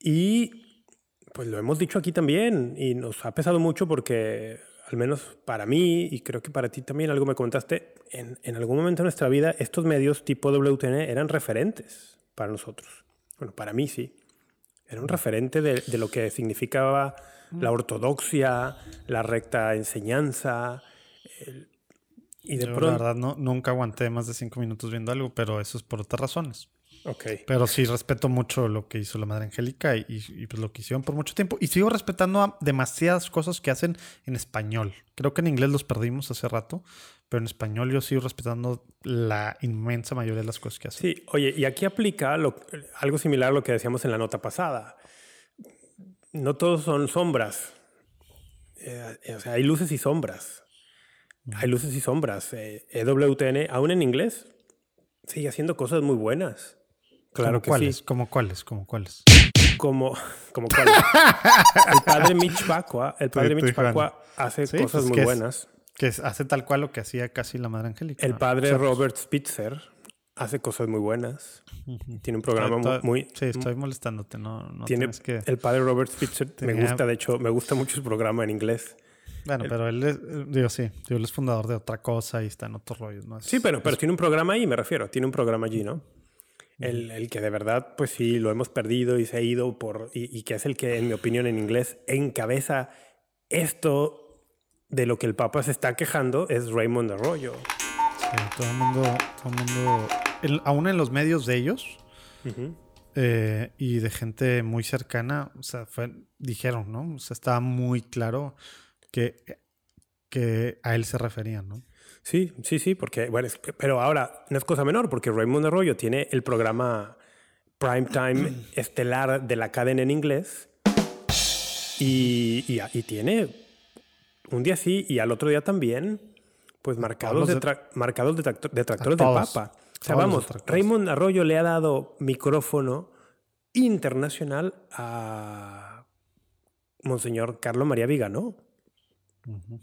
Y pues lo hemos dicho aquí también y nos ha pesado mucho porque al menos para mí y creo que para ti también algo me comentaste, en, en algún momento de nuestra vida estos medios tipo WTN eran referentes para nosotros. Bueno, para mí sí. Era un referente de, de lo que significaba la ortodoxia, la recta enseñanza. el- y de Yo, pronto... la verdad, no, nunca aguanté más de cinco minutos viendo algo, pero eso es por otras razones. Ok. Pero sí respeto mucho lo que hizo la Madre Angélica y, y, pues lo que hicieron por mucho tiempo. Y sigo respetando a demasiadas cosas que hacen en español. Creo que en inglés los perdimos hace rato, pero en español yo sigo respetando la inmensa mayoría de las cosas que hacen. Sí, oye, y aquí aplica lo- algo similar a lo que decíamos en la nota pasada. No todos son sombras. Eh, eh, o sea, hay luces y sombras. Hay luces y sombras. Eh, EWTN, aún en inglés, sigue haciendo cosas muy buenas. Claro ¿Como que cuáles? sí. ¿Como cuáles? ¿Como cuáles? Como, como cuál. el padre Mitch Pacua, el padre Mitch. Pacua hace Sí, cosas pues, muy ¿qué es? buenas. Que hace tal cual lo que hacía casi la Madre Angélica. El padre Robert Spitzer hace cosas muy buenas. Tiene un programa Estoy- muy, muy- Sí, estoy molestándote. No, no tiene tienes que... el padre Robert Spitzer me Tenía- gusta de hecho me gusta mucho su programa en inglés Bueno, pero él es, digo, sí, digo, él es fundador de otra cosa y está en otros rollos, ¿no? Es- sí pero pero tiene un programa ahí me refiero tiene un programa allí no el, el que de verdad pues sí lo hemos perdido y se ha ido por y, y que es el que en mi opinión en inglés encabeza esto de lo que el Papa se está quejando es Raymond Arroyo Sí, todo el mundo, todo el mundo, el- aún en los medios de ellos eh, y de gente muy cercana, o sea, fue, dijeron, ¿no? O sea, estaba muy claro que, que a él se referían, ¿no? Sí, sí, sí, porque, bueno, es pero ahora no es cosa menor, porque Raymond Arroyo tiene el programa Primetime estelar de la cadena en inglés y, y, y tiene un día sí y al otro día también, pues marcados, detra- marcados detractores A del. Papa. O sea, vamos. Raymond Arroyo le ha dado micrófono internacional a Monseñor Carlos María Viganó Ujú.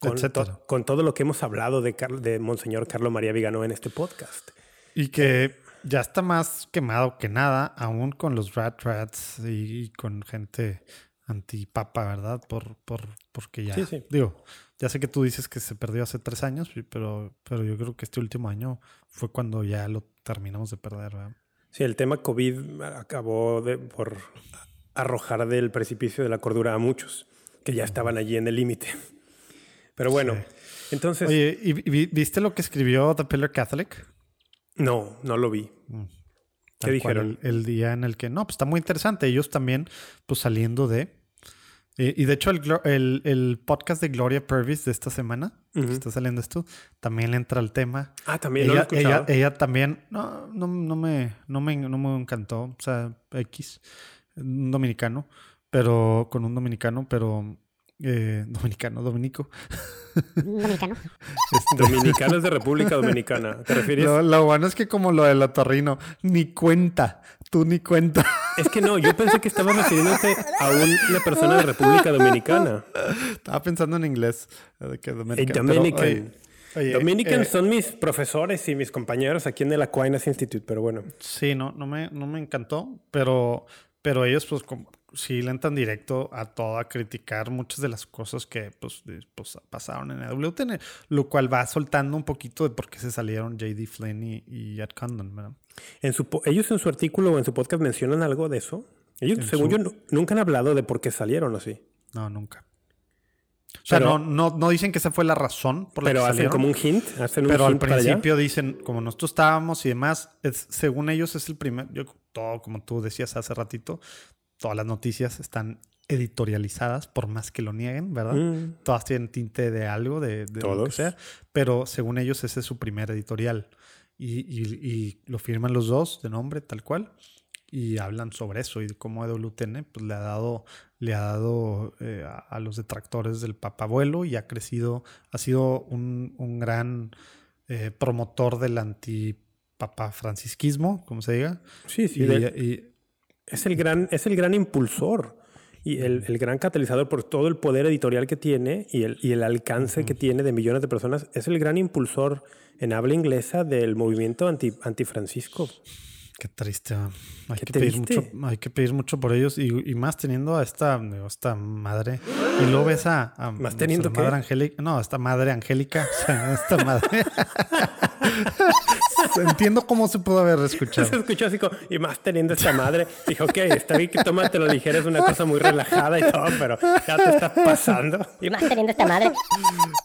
Con, to- con todo lo que hemos hablado de, Car- de Monseñor Carlos María Viganó en este podcast. Y que ya está más quemado que nada, aún con los rat rats y con gente antipapa, ¿verdad? Por, por, porque ya, Sí, sí. digo, ya sé que tú dices que se perdió hace tres años, pero, pero yo creo que este último año fue cuando ya lo terminamos de perder, ¿verdad? Sí, el tema COVID acabó de- por arrojar del precipicio de la cordura a muchos que ya estaban allí en el límite. Pero bueno, Sí. entonces, Oye, ¿y vi- viste lo que escribió The Pillar Catholic? no, no lo vi. Mm. ¿Qué dijeron? El, el día en el que, no, pues está muy interesante. Ellos también, pues saliendo de... eh, y de hecho, el, el, el podcast de Gloria Purvis de esta semana, que está saliendo esto, también le entra al tema. Ah, también lo he Ella, escuchado. ella, ella también, no, no, no, me, no, me, no me encantó, o sea, X, un dominicano, pero con un dominicano, pero eh, dominicano, dominico. dominicano. Dominicanos de República Dominicana. ¿Te refieres? Lo, lo bueno es que como lo del otorrino, ni cuenta, tú ni cuenta. Es que no, yo pensé que estabas refiriéndote a una persona de República Dominicana. Estaba pensando en inglés. De que Dominican. pero, Dominican. oye, oye, Dominican eh, son mis profesores y mis compañeros aquí en el Aquinas Institute, pero bueno. Sí, no, no me, no me encantó, pero, pero ellos pues como, sí le entran directo a todo, a criticar muchas de las cosas que pues, de- pues, pasaron en WTN, lo cual va soltando un poquito de por qué se salieron JD Flynn y, y Ed Condon, ¿verdad? En su, ellos en su artículo o en su podcast mencionan algo de eso. Ellos, En según su- yo, nu- nunca han hablado de por qué salieron así. No, nunca. O sea, Pero- no, no, no dicen que esa fue la razón por la Pero que hacen salieron. como un hint. Hacen un Pero al para principio dicen, como nosotros estábamos y demás, es- según ellos es el primer, yo, todo como tú decías hace ratito, todas las noticias están editorializadas, por más que lo nieguen, ¿verdad? Mm. Todas tienen tinte de algo, de, de lo que Todos. sea, pero según ellos ese es su primer editorial. Y, y- y lo firman los dos de nombre, tal cual, y hablan sobre eso y cómo EWTN pues, le ha dado, le ha dado eh, a, a los detractores del papabuelo y ha crecido, ha sido un, un gran eh, promotor del papa francisquismo, como se diga. Sí, sí. Y, es, el gran, es el gran impulsor y el, el gran catalizador por todo el poder editorial que tiene y el, y el alcance que tiene de millones de personas. Es el gran impulsor en habla inglesa del movimiento anti, antifrancisco. Qué triste. ¿va? Hay, Qué que pedir mucho, hay que pedir mucho por ellos y, y más teniendo a esta, digo, esta madre. Y luego ves a, a ¿Más teniendo qué? madre Angélica. No, esta madre Angélica. o sea, esta madre. Entiendo cómo se pudo haber escuchado. Se escuchó así como, y más teniendo esta madre. Dijo, ok, está bien que tómatelo ligero, es una cosa muy relajada y todo, pero ya te estás pasando. Y más teniendo esta madre.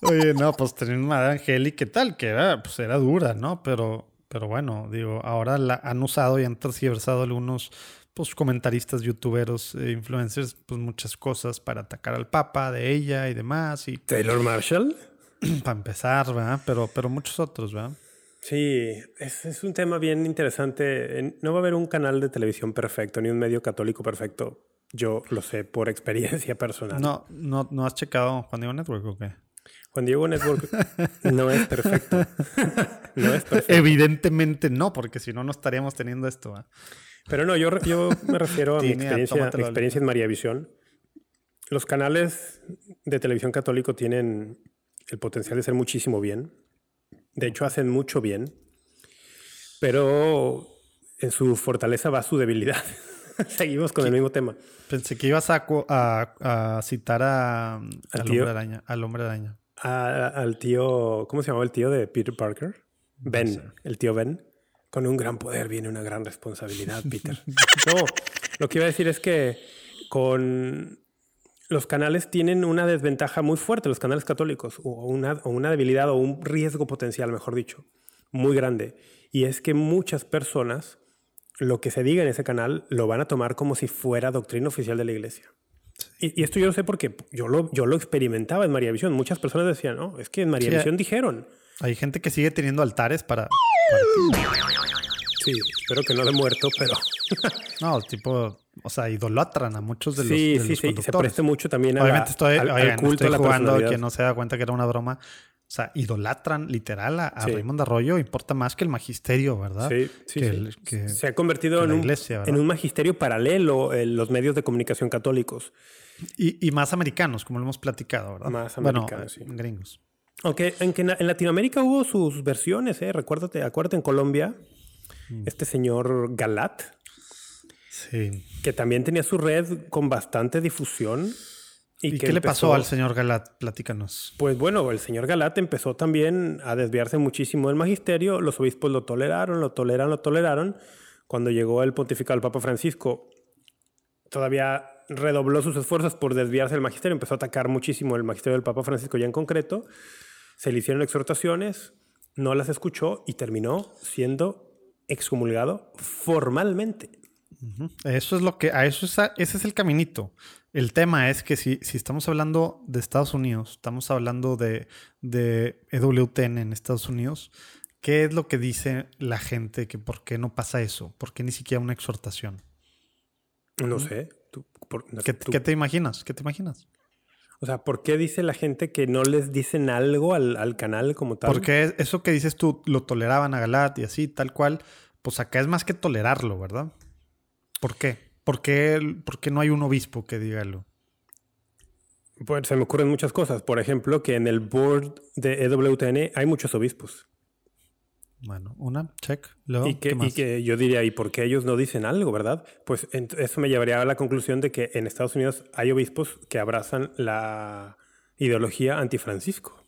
Oye, no, pues teniendo madre Angélica, ¿qué tal? Que era, pues era dura, ¿no? Pero, pero bueno, digo, ahora la han usado y han tergiversado algunos pues, comentaristas, youtuberos, eh, influencers, pues muchas cosas para atacar al Papa, de ella y demás, y Taylor Marshall. para empezar, ¿verdad? Pero, pero muchos otros, ¿verdad? Sí, es, es un tema bien interesante. No va a haber un canal de televisión perfecto, ni un medio católico perfecto. Yo lo sé por experiencia personal. No, no, no has checado Juan Diego Network o qué? Juan Diego Network no es perfecto. no es perfecto. Evidentemente no, porque si no, no estaríamos teniendo esto. ¿verdad? Pero no, yo, yo me refiero a mi experiencia, mi experiencia en María Visión. Los canales de televisión católico tienen el potencial de ser muchísimo bien. De hecho, hacen mucho bien. Pero en su fortaleza va su debilidad. Seguimos con el mismo tema. Pensé que ibas a, cu- a- a citar a, al, tío? hombre araña, al hombre araña. A- al tío, ¿cómo se llamaba el tío de Peter Parker? Ben, el tío Ben. Con un gran poder viene una gran responsabilidad, Peter. No, lo que iba a decir es que con los canales tienen una desventaja muy fuerte, los canales católicos, o una, o una debilidad o un riesgo potencial, mejor dicho, muy grande. Y es que muchas personas, lo que se diga en ese canal, lo van a tomar como si fuera doctrina oficial de la iglesia. Y, y esto yo lo sé porque yo lo, yo lo experimentaba en María Visión. Muchas personas decían, no, es que en María Sí, Visión dijeron. Hay gente que sigue teniendo altares para. Sí, espero que no de muerto, pero No, tipo. O sea, idolatran a muchos de los, sí, de sí, los sí, se preste mucho también a la- Obviamente estoy, al, culto estoy a la jugando personalidad. que no se da cuenta que era una broma. O sea, idolatran literal a, a Sí. Raymond Arroyo. Importa más que el magisterio, ¿verdad? Sí, sí, que sí. el- que- se ha convertido en un, iglesia, ¿verdad? en un magisterio paralelo en los medios de comunicación católicos. y, y más americanos, como lo hemos platicado, ¿verdad? Más Bueno, americanos, sí. gringos. Aunque, aunque en, en Latinoamérica hubo sus versiones, ¿eh? Recuérdate, acuérdate en Colombia, Mm. este señor Galat, Sí. que también tenía su red con bastante difusión. ¿Y, qué le pasó al señor Galat? Platícanos. Pues bueno, el señor Galat empezó también a desviarse muchísimo del magisterio. Los obispos lo toleraron, lo toleraron, lo toleraron. Cuando llegó el pontificado del Papa Francisco, todavía redobló sus esfuerzos por desviarse del magisterio. Empezó a atacar muchísimo el magisterio del Papa Francisco ya en concreto. Se le hicieron exhortaciones, no las escuchó y terminó siendo excomulgado formalmente. Eso es lo que, a eso es, a- ese es el caminito. El tema es que si, si estamos hablando de Estados Unidos, estamos hablando de, de EWTN en Estados Unidos, ¿qué es lo que dice la gente que por qué no pasa eso? ¿Por qué ni siquiera una exhortación? No sé. tú- por- no sé, ¿Qué, tú- qué te imaginas? ¿Qué te imaginas? o sea, ¿por qué dice la gente que no les dicen algo al, al canal como tal? Porque eso que dices tú, lo toleraban a Galat y así, tal cual, pues acá es más que tolerarlo, ¿verdad? ¿Por qué? ¿Por qué, por qué no hay un obispo que diga algo? Pues se me ocurren muchas cosas. Por ejemplo, que en el board de EWTN hay muchos obispos. Bueno, una, check. Luego, y, que, ¿qué más? y que yo diría, ¿y por qué ellos no dicen algo, verdad? Pues eso me llevaría a la conclusión de que en Estados Unidos hay obispos que abrazan la ideología antifrancisco.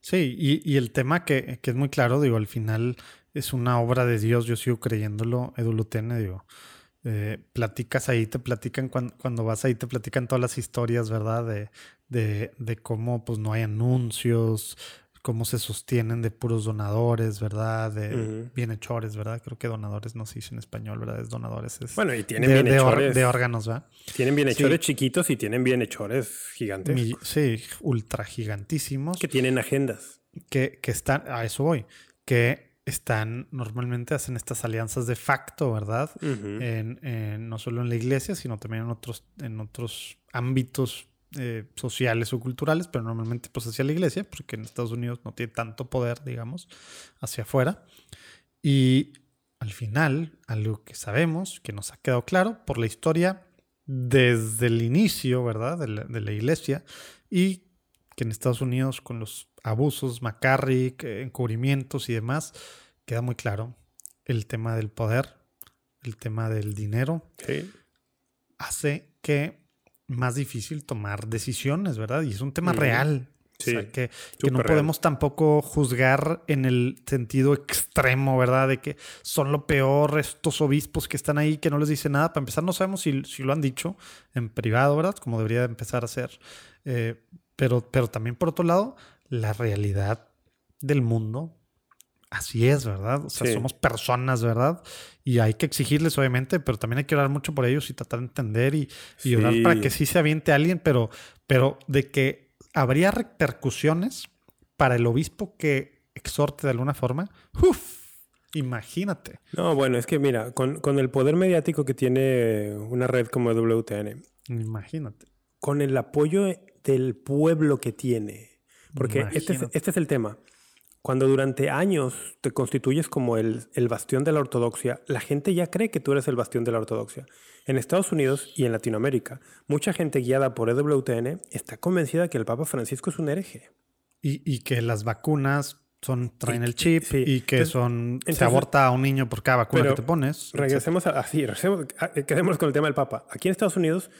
Sí, y, y el tema que, que es muy claro, digo, al final es una obra de Dios, yo sigo creyéndolo, Edulutene, digo. Eh, platicas ahí, te platican cuando, cuando vas ahí, te platican todas las historias, ¿verdad? De, de, de cómo pues no hay anuncios, cómo se sostienen de puros donadores, ¿verdad? De bienhechores, ¿verdad? Creo que donadores no se dice en español, ¿verdad? Es donadores. Es Bueno, y tienen de, de or- bienhechores. de órganos, ¿verdad? Tienen bienhechores Sí. chiquitos y tienen bienhechores gigantes sí, ultra gigantísimos. que tienen agendas. que, que están, a eso voy, que están, normalmente hacen estas alianzas de facto, ¿verdad? Ujú. En, en- no solo en la iglesia, sino también en otros, en otros ámbitos eh, sociales o culturales, pero normalmente pues hacia la iglesia, porque en Estados Unidos no tiene tanto poder, digamos, hacia afuera. Y al final, algo que sabemos, que nos ha quedado claro por la historia desde el inicio, ¿verdad?, de la, de la iglesia, y que en Estados Unidos con los abusos, McCarrick, encubrimientos y demás, queda muy claro el tema del poder, el tema del dinero, Sí. hace que más difícil tomar decisiones, ¿verdad? Y es un tema real. Sí, o sea, que, que no real. podemos tampoco juzgar en el sentido extremo, ¿verdad? De que son lo peor estos obispos que están ahí, que no les dice nada. Para empezar, no sabemos si, si lo han dicho en privado, ¿verdad? Como debería de empezar a ser. Eh, pero, pero también, por otro lado, la realidad del mundo, así es, ¿verdad? O sea, Sí. somos personas, ¿verdad? Y hay que exigirles, obviamente, pero también hay que orar mucho por ellos y tratar de entender y, y orar Sí. para que sí se aviente alguien, pero, pero de que habría repercusiones para el obispo que exhorte de alguna forma. ¡Uf! Imagínate. No, bueno, es que mira, con, con el poder mediático que tiene una red como WTN, Imagínate. con el apoyo del pueblo que tiene. Porque este es, este es el tema. Cuando durante años te constituyes como el, el bastión de la ortodoxia, la gente ya cree que tú eres el bastión de la ortodoxia. En Estados Unidos y en Latinoamérica, mucha gente guiada por EWTN está convencida que el Papa Francisco es un hereje. Y, y que las vacunas son, traen Y- el chip sí. y que Entonces- son, se entonces- aborta a un niño por cada vacuna Pero que te pones. Regresemos a, así, regresemos, a- quedémonos con el tema del Papa. Aquí en Estados Unidos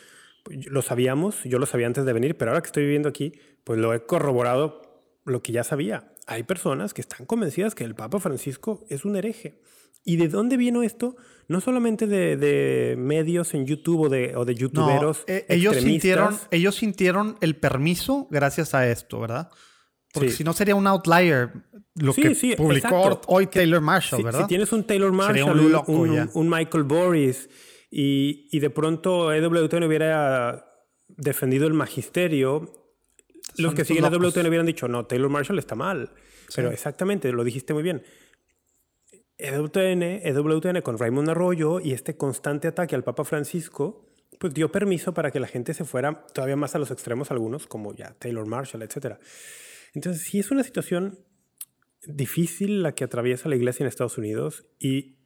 lo sabíamos, yo lo sabía antes de venir, pero ahora que estoy viviendo aquí, pues lo he corroborado lo que ya sabía. Hay personas que están convencidas que el Papa Francisco es un hereje. ¿Y de dónde vino esto? No solamente de, de medios en YouTube o de, o de No, youtuberos. eh, ellos, sintieron, ellos sintieron el permiso gracias a esto, ¿verdad? Porque Sí. si no sería un outlier lo Sí, que sí, publicó exacto. hoy Taylor Marshall, ¿verdad? si tienes un Taylor Marshall, un un, loco un- ya. un Michael Boris, y, y de pronto EWTN hubiera defendido el magisterio, los Son que siguen a locos. EWTN hubieran dicho, no, Taylor Marshall está mal. Pero exactamente, lo dijiste muy bien. EWTN, EWTN con Raymond Arroyo y este constante ataque al Papa Francisco, pues dio permiso para que la gente se fuera todavía más a los extremos algunos, como ya Taylor Marshall, etc. Entonces, sí es una situación difícil la que atraviesa la iglesia en Estados Unidos y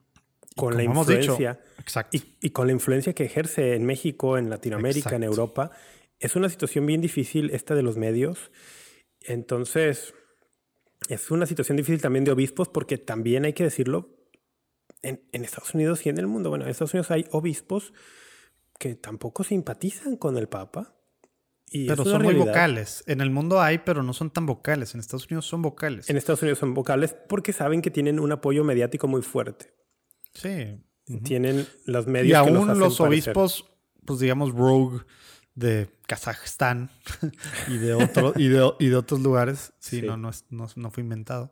con la dicho, influencia Exacto. y, y con la influencia que ejerce en México, en Latinoamérica, en Exacto. Europa, es una situación bien difícil esta de los medios. Entonces, es una situación difícil también de obispos porque también hay que decirlo, en, en Estados Unidos y en el mundo, bueno, en Estados Unidos hay obispos que tampoco simpatizan con el Papa. Y pero son muy realidad. vocales. En el mundo hay, pero no son tan vocales. En Estados Unidos son vocales. En Estados Unidos son vocales porque saben que tienen un apoyo mediático muy fuerte. Sí. Tienen los Y medios que los, aún hacen los parecer. obispos, pues digamos, rogue de Kazajstán y de, otro, y de, y de otros lugares, sí, Sí. No, no, es- no, no fue inventado,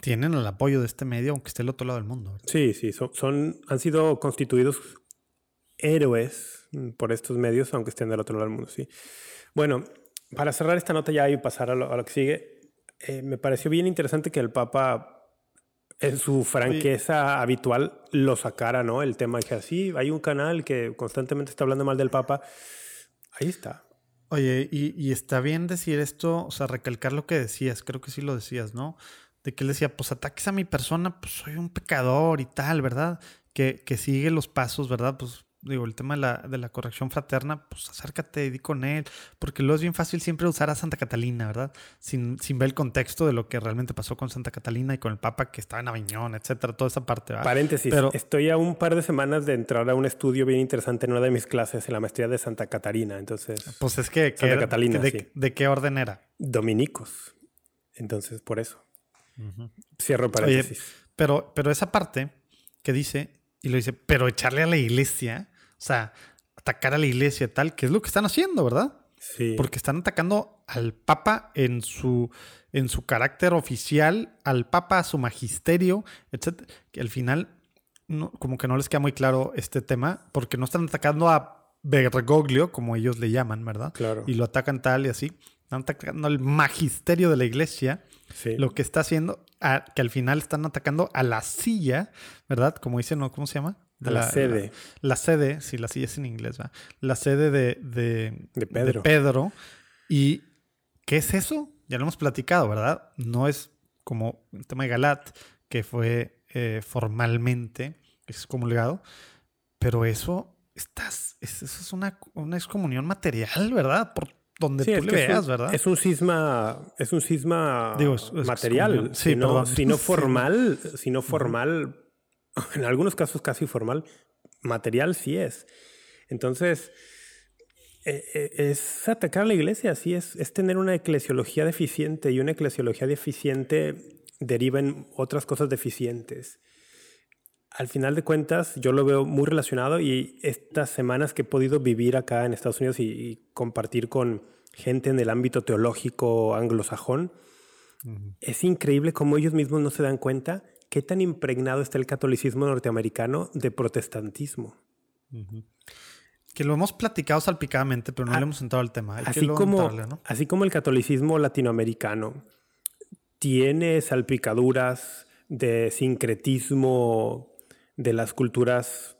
tienen el apoyo de este medio, aunque esté al otro lado del mundo. ¿verdad? Sí, sí, son, son- han sido constituidos héroes por estos medios, aunque estén del otro lado del mundo, sí. Bueno, para cerrar esta nota ya y pasar a lo, a lo que sigue, eh, me pareció bien interesante que el Papa, en su franqueza habitual, lo sacara, ¿no? El tema, dije, sí, hay un canal que constantemente está hablando mal del Papa. Ahí está. Oye, y, y está bien decir esto, o sea, recalcar lo que decías, creo que sí lo decías, ¿no? De que él decía, pues ataques a mi persona, pues soy un pecador y tal, ¿verdad? Que, que sigue los pasos, ¿verdad? Pues digo, el tema de la, de la corrección fraterna, pues acércate y di con él, porque luego es bien fácil siempre usar a Santa Catalina, ¿verdad? Sin, sin ver el contexto de lo que realmente pasó con Santa Catalina y con el Papa que estaba en Aviñón, etcétera, toda esa parte, ¿verdad? Paréntesis, Pero- estoy a un par de semanas de entrar a un estudio bien interesante en una de mis clases en la maestría de Santa Catarina. Entonces, Pues es que, que Santa era- Catalina, de, sí. ¿de qué orden era? dominicos. Entonces, por eso. Cierro paréntesis. Pero, pero esa parte que dice, y lo dice, pero echarle a la iglesia, o sea, atacar a la iglesia tal, que es lo que están haciendo, ¿verdad? sí. Porque están atacando al Papa en su, en su carácter oficial, al Papa, a su magisterio, etc. Que al final, no- como que no les queda muy claro este tema, porque no están atacando a Bergoglio, como ellos le llaman, ¿verdad? Claro. Y lo atacan tal y así. Están atacando al magisterio de la iglesia Sí. lo que está haciendo, a- que al final están atacando a la silla, ¿verdad? Como dicen, ¿no? ¿cómo se llama? La, sede. La, sede, si la silla es en inglés, ¿verdad? La sede de, de, de Pedro. Pedro. ¿Y qué es eso? Ya lo hemos platicado, ¿verdad? No es como el tema de Galat, que fue eh, formalmente excomulgado, pero eso, estás, eso es una, una excomunión material, ¿verdad? Por donde tú le veas, ¿verdad? Es un cisma, es un cisma material, sí, no, sino formal, sino formal, en algunos casos casi formal, material sí es. Entonces, e, e, es atacar a la iglesia, sí, es, es tener una eclesiología deficiente y una eclesiología deficiente deriva en otras cosas deficientes al final de cuentas, yo lo veo muy relacionado y estas semanas que he podido vivir acá en Estados Unidos y, compartir con gente en el ámbito teológico anglosajón, es increíble cómo ellos mismos no se dan cuenta qué tan impregnado está el catolicismo norteamericano de protestantismo. Que lo hemos platicado salpicadamente, pero no ah, le hemos entrado al tema. así, como, así como el catolicismo latinoamericano tiene salpicaduras de sincretismo de las culturas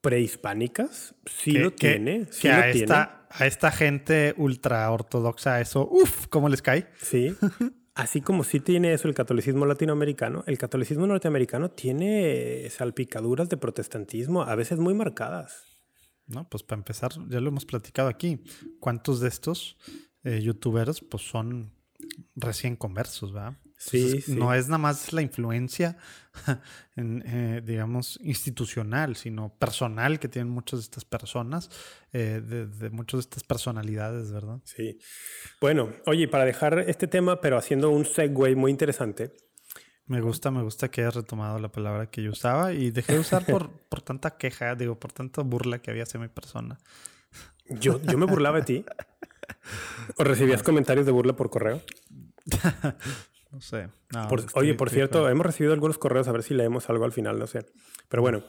prehispánicas. Sí lo tiene. Sí a, esta, a esta gente ultra ortodoxa, eso, uff, ¿cómo les cae? Sí. Así como sí tiene eso el catolicismo latinoamericano, el catolicismo norteamericano tiene salpicaduras de protestantismo, a veces muy marcadas. No, pues para empezar, ya lo hemos platicado aquí. ¿Cuántos de estos eh, youtubers pues son recién conversos, ¿verdad? Sí, No es nada más la influencia, eh, digamos, institucional, sino personal que tienen muchas de estas personas, eh, de, muchas de estas personalidades, ¿verdad? Sí. Bueno, oye, para dejar este tema, pero haciendo un segue muy interesante. Me gusta, me gusta que hayas retomado la palabra que yo usaba y dejé de usar por, por tanta queja, digo, por tanta burla que había hacia mi persona. Yo, yo me burlaba de ti. ¿O recibías comentarios de burla por correo? No sé. oye, por cierto, hemos recibido algunos correos, a ver si leemos algo al final, no sé. Pero bueno,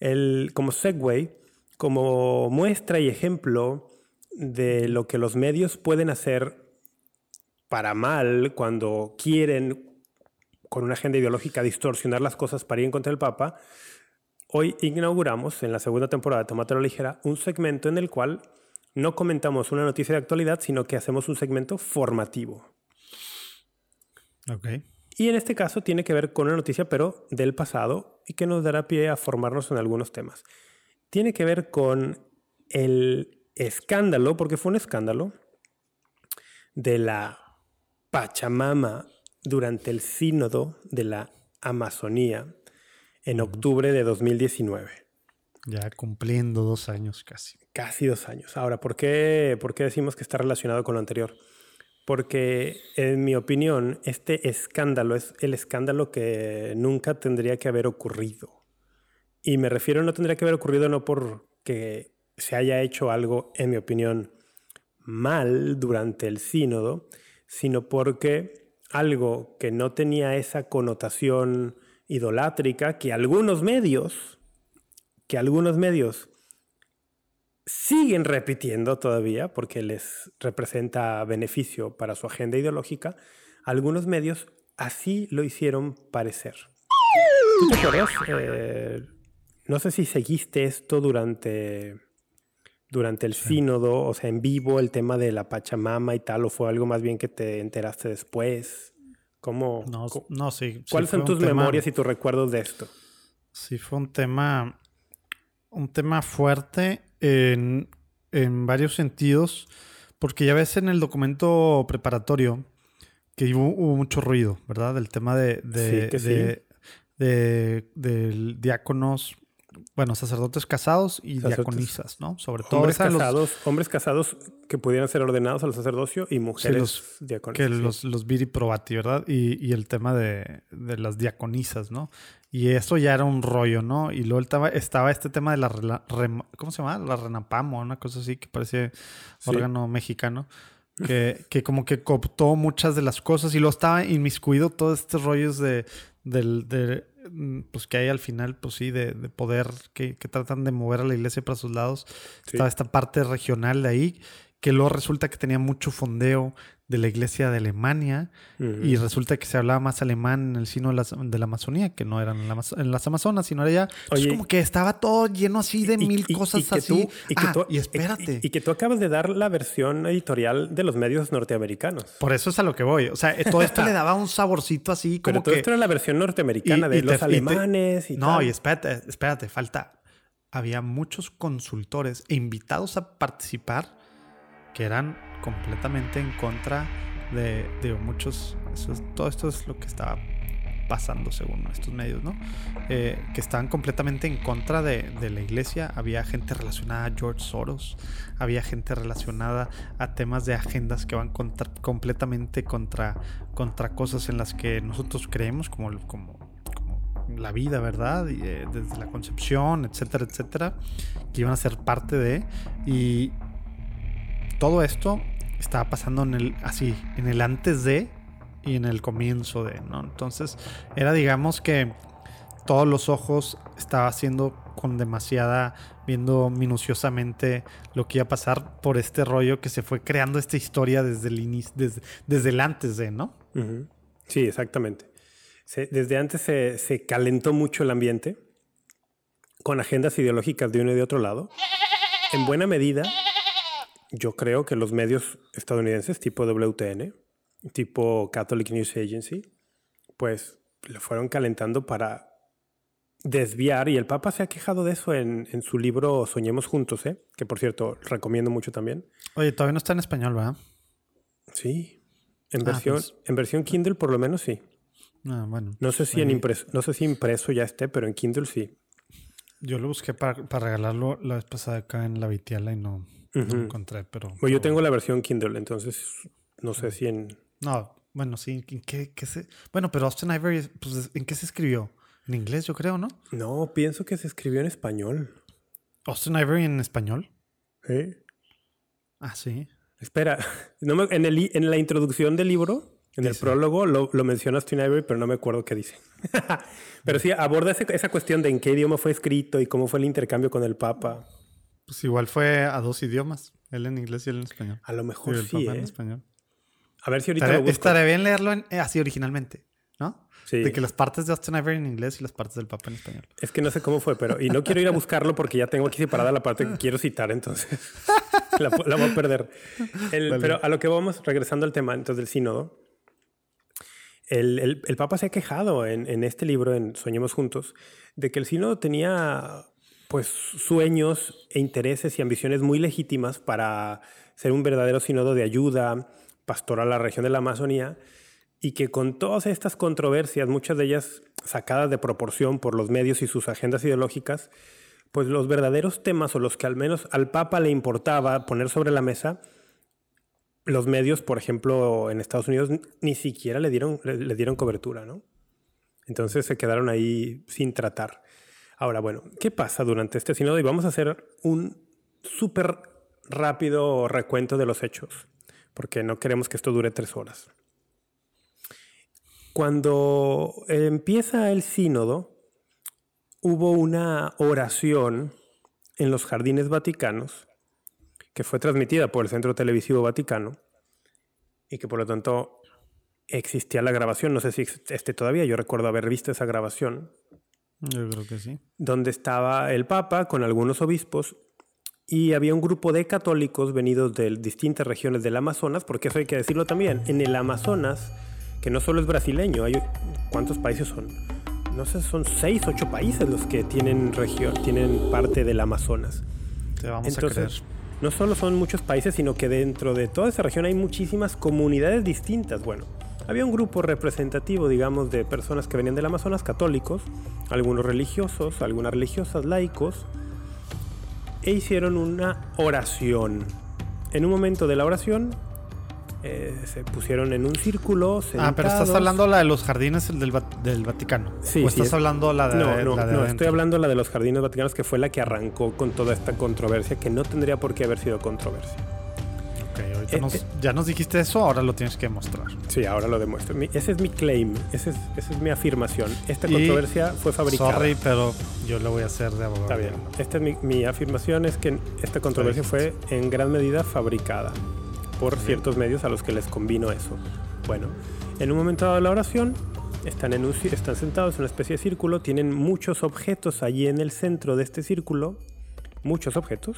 el, como segue, como muestra y ejemplo de lo que los medios pueden hacer para mal cuando quieren, con una agenda ideológica, distorsionar las cosas para ir en contra del Papa, hoy inauguramos en la segunda temporada de Tomate la Ligera un segmento en el cual no comentamos una noticia de actualidad, sino que hacemos un segmento formativo. Y en este caso tiene que ver con una noticia, pero del pasado, y que nos dará pie a formarnos en algunos temas. Tiene que ver con el escándalo, porque fue un escándalo, de la Pachamama durante el sínodo de la Amazonía en octubre de 2019. Ya cumpliendo dos años casi. Casi dos años. Ahora, ¿por qué, ¿por qué decimos que está relacionado con lo anterior? Porque, en mi opinión, este escándalo es el escándalo que nunca tendría que haber ocurrido. Y me refiero no tendría que haber ocurrido no porque se haya hecho algo, en mi opinión, mal durante el sínodo, sino porque algo que no tenía esa connotación idolátrica que algunos medios, que algunos medios siguen repitiendo todavía, porque les representa beneficio para su agenda ideológica, algunos medios así lo hicieron parecer. ¿Tú te acuerdas? Eh, no sé si seguiste esto durante, durante el sínodo, o sea, en vivo, el tema de la Pachamama y tal, o fue algo más bien que te enteraste después. ¿Cómo? No, no sí. ¿Cuáles son tus memorias y tus recuerdos de esto? Sí, fue un tema, un tema fuerte en, varios sentidos, porque ya ves en el documento preparatorio que hubo, mucho ruido, ¿verdad? Del tema de, de, de, diáconos, bueno, sacerdotes casados y diaconisas, ¿no? Sobre todo hombres casados, hombres casados que pudieran ser ordenados al sacerdocio y mujeres diaconisas. Que los, los viri probati, ¿verdad? Y, y el tema de, las diaconisas, ¿no? Y eso ya era un rollo, ¿no? Y luego estaba, este tema de la... ¿Cómo se llama? La Renapamo, una cosa así que parece órgano mexicano. Que, que, como que cooptó muchas de las cosas y luego estaba inmiscuido todos estos rollos de, de, pues que hay al final, pues sí, de, poder que, tratan de mover a la iglesia para sus lados. Estaba esta parte regional de ahí que luego resulta que tenía mucho fondeo de la iglesia de Alemania y resulta que se hablaba más alemán en el sino de la, de la Amazonía, que no eran en, las Amazonas, sino era ya. Entonces, como que estaba todo lleno así de mil cosas así. y, que ah, y espérate. Y, que tú acabas de dar la versión editorial de los medios norteamericanos. Por eso es a lo que voy. O sea, todo esto le daba un saborcito así como Pero todo esto era la versión norteamericana de los alemanes y, No, y espérate, espérate, falta. Había muchos consultores e invitados a participar que eran completamente en contra de, muchos, todo esto es lo que estaba pasando según estos medios, ¿no? Eh, que estaban completamente en contra de, la iglesia. Había gente relacionada a George Soros, había gente relacionada a temas de agendas que van completamente contra, contra cosas en las que nosotros creemos, como, como, la vida, ¿verdad? Y, eh, desde la concepción, etcétera, etcétera, que iban a ser parte de. Y, todo esto estaba pasando en el así, en el antes de y en el comienzo de, ¿no? Entonces, era digamos que todos los ojos estaba haciendo con demasiada viendo minuciosamente lo que iba a pasar por este rollo que se fue creando esta historia desde el inicio, desde, el antes de, ¿no? Sí, exactamente. desde antes se, se, calentó mucho el ambiente con agendas ideológicas de uno y de otro lado. En buena medida, yo creo que los medios estadounidenses tipo WTN, tipo Catholic News Agency, pues le fueron calentando para desviar, y el Papa se ha quejado de eso en, su libro Soñemos Juntos, ¿eh? que por cierto recomiendo mucho también. Oye, todavía no está en español, ¿verdad? Sí, en, ah, versión, pues. en versión Kindle por lo menos sí. Ah, bueno. No sé, si en impreso, no sé si impreso ya esté, pero en Kindle sí. Yo lo busqué para, para regalarlo la vez pasada acá en la Vitiala y no, encontré, pero... yo tengo la versión Kindle, entonces no sé si en... No, bueno, sí, ¿en qué, se...? Bueno, pero Austin Ivory, pues, ¿en qué se escribió? En inglés, yo creo, ¿no? No, pienso que se escribió en español. ¿Austin Ivory en español? ¿Eh? Ah, sí. Espera, en, el, en la introducción del libro, en el prólogo, lo, lo menciona Austin Ivory, pero no me acuerdo qué dice. pero sí, aborda esa cuestión de en qué idioma fue escrito y cómo fue el intercambio con el Papa. Pues igual fue a dos idiomas, él en inglés y él en español. A lo mejor sí, en ¿eh? español. A ver si ahorita estaría, lo Estaría bien leerlo eh, así originalmente, ¿no? Sí. De que las partes de Austin Ivory en inglés y las partes del Papa en español. Es que no sé cómo fue, pero... Y no quiero ir a buscarlo porque ya tengo aquí separada la parte que quiero citar, entonces la, voy a perder. pero a lo que vamos, regresando al tema entonces del sínodo, el, el, el Papa se ha quejado en, en este libro, en Soñemos Juntos, de que el sínodo tenía pues sueños e intereses y ambiciones muy legítimas para ser un verdadero sínodo de ayuda pastoral a la región de la Amazonía y que con todas estas controversias, muchas de ellas sacadas de proporción por los medios y sus agendas ideológicas, pues los verdaderos temas o los que al menos al Papa le importaba poner sobre la mesa, los medios, por ejemplo, en Estados Unidos ni siquiera le dieron, le dieron cobertura, ¿no? Entonces se quedaron ahí sin tratar. Ahora, bueno, ¿qué pasa durante este sínodo? Y vamos a hacer un súper rápido recuento de los hechos, porque no queremos que esto dure tres horas. Cuando empieza el sínodo, hubo una oración en los jardines vaticanos que fue transmitida por el Centro Televisivo Vaticano y que por lo tanto existía la grabación. No sé si esté todavía, yo recuerdo haber visto esa grabación yo creo que sí. Donde estaba el Papa con algunos obispos y había un grupo de católicos venidos de distintas regiones del Amazonas, porque eso hay que decirlo también, en el Amazonas, que no solo es brasileño, hay ¿cuántos países son? No sé, son seis, ocho países los que tienen región, tienen parte del Amazonas. Te vamos a creer. No solo son muchos países, sino que dentro de toda esa región hay muchísimas comunidades distintas. Bueno, había un grupo representativo, digamos, de personas que venían del Amazonas, católicos, algunos religiosos, algunas religiosas, laicos, e hicieron una oración. En un momento de la oración eh, se pusieron en un círculo. Ah, pero estás hablando la de los jardines del, del Vaticano. Sí. ¿O estás hablando la de No, no, no estoy hablando la de los jardines vaticanos, que fue la que arrancó con toda esta controversia, que no tendría por qué haber sido controversia. Ahorita nos- Este- ya nos dijiste eso, ahora lo tienes que mostrar. Sí, ahora lo demuestro. Mi- ese es mi claim, ese es- esa es mi afirmación. Esta Y- controversia fue fabricada. Sorry, pero yo lo voy a hacer de abogado. Está bien. Esta es mi, mi afirmación es que esta controversia fue en gran medida fabricada por ciertos medios a los que les convino eso. Bueno, en un momento dado de la oración, están, en un están sentados en una especie de círculo, tienen muchos objetos allí en el centro de este círculo, muchos objetos,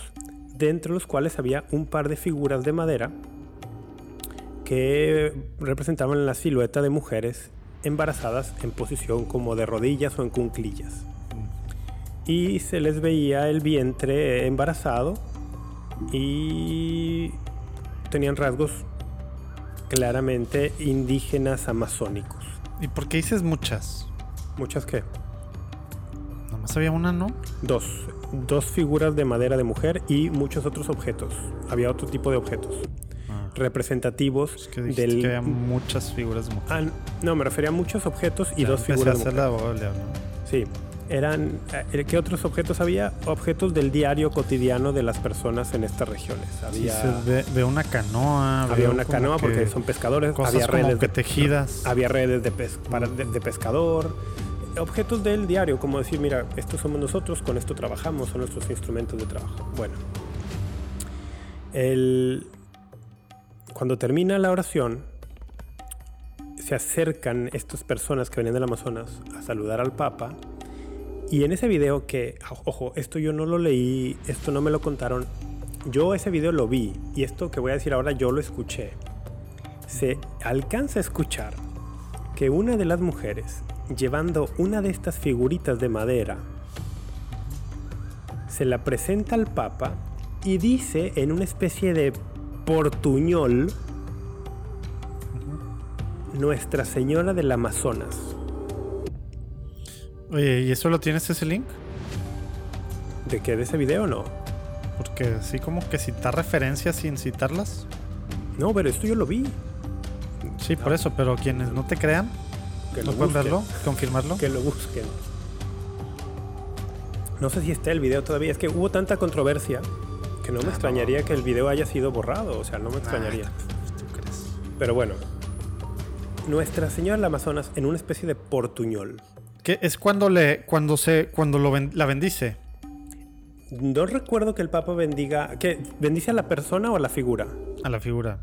dentro de los cuales había un par de figuras de madera que representaban la silueta de mujeres embarazadas en posición como de rodillas o en cunclillas y se les veía el vientre embarazado y tenían rasgos claramente indígenas amazónicos. ¿Y por qué dices muchas? Muchas que Nomás había una, ¿no? dos, dos figuras de madera de mujer y muchos otros objetos. Había otro tipo de objetos Ah, representativos es que del que había muchas figuras de mujer. Ah, no, me refería a muchos objetos y Ya dos figuras de mujer. la del diablo. Sí, eran eh, ¿qué otros objetos había? Objetos del diario cotidiano de las personas en estas regiones. Sí, Había se ve, veo una canoa. Había una como canoa porque que son pescadores, Cosas había como redes, que de, tejidas. había redes de, pes- para- de- de pescador, objetos del diario, como decir, mira, estos somos nosotros, con esto trabajamos, son nuestros instrumentos de trabajo. Bueno, el- cuando termina la oración, se acercan estas personas que venían del Amazonas a saludar al Papa. Y en ese video que, ojo, esto yo no lo leí, esto no me lo contaron, yo ese video lo vi y esto que voy a decir ahora yo lo escuché. Se alcanza a escuchar que una de las mujeres, llevando una de estas figuritas de madera, se la presenta al Papa y dice en una especie de portuñol, Nuestra Señora del Amazonas. Oye, ¿y eso lo tienes ese link? ¿De qué? ¿De ese video no? Porque así como que citar referencias sin citarlas. No, pero esto yo lo vi. Sí, por eso, pero quienes no te crean, Que ¿no lo pueden busquen. verlo? ¿Confirmarlo? Que lo busquen. No sé si está el video todavía. Es que hubo tanta controversia que no me extrañaría que el video haya sido borrado. O sea, no me extrañaría. ¿Tú crees? Pero bueno. Nuestra Señora del Amazonas en una especie de portuñol. Que es cuando le, cuando se, cuando lo ben- la bendice. No recuerdo que el Papa bendiga. ¿Que bendice a la persona o a la figura? A la figura.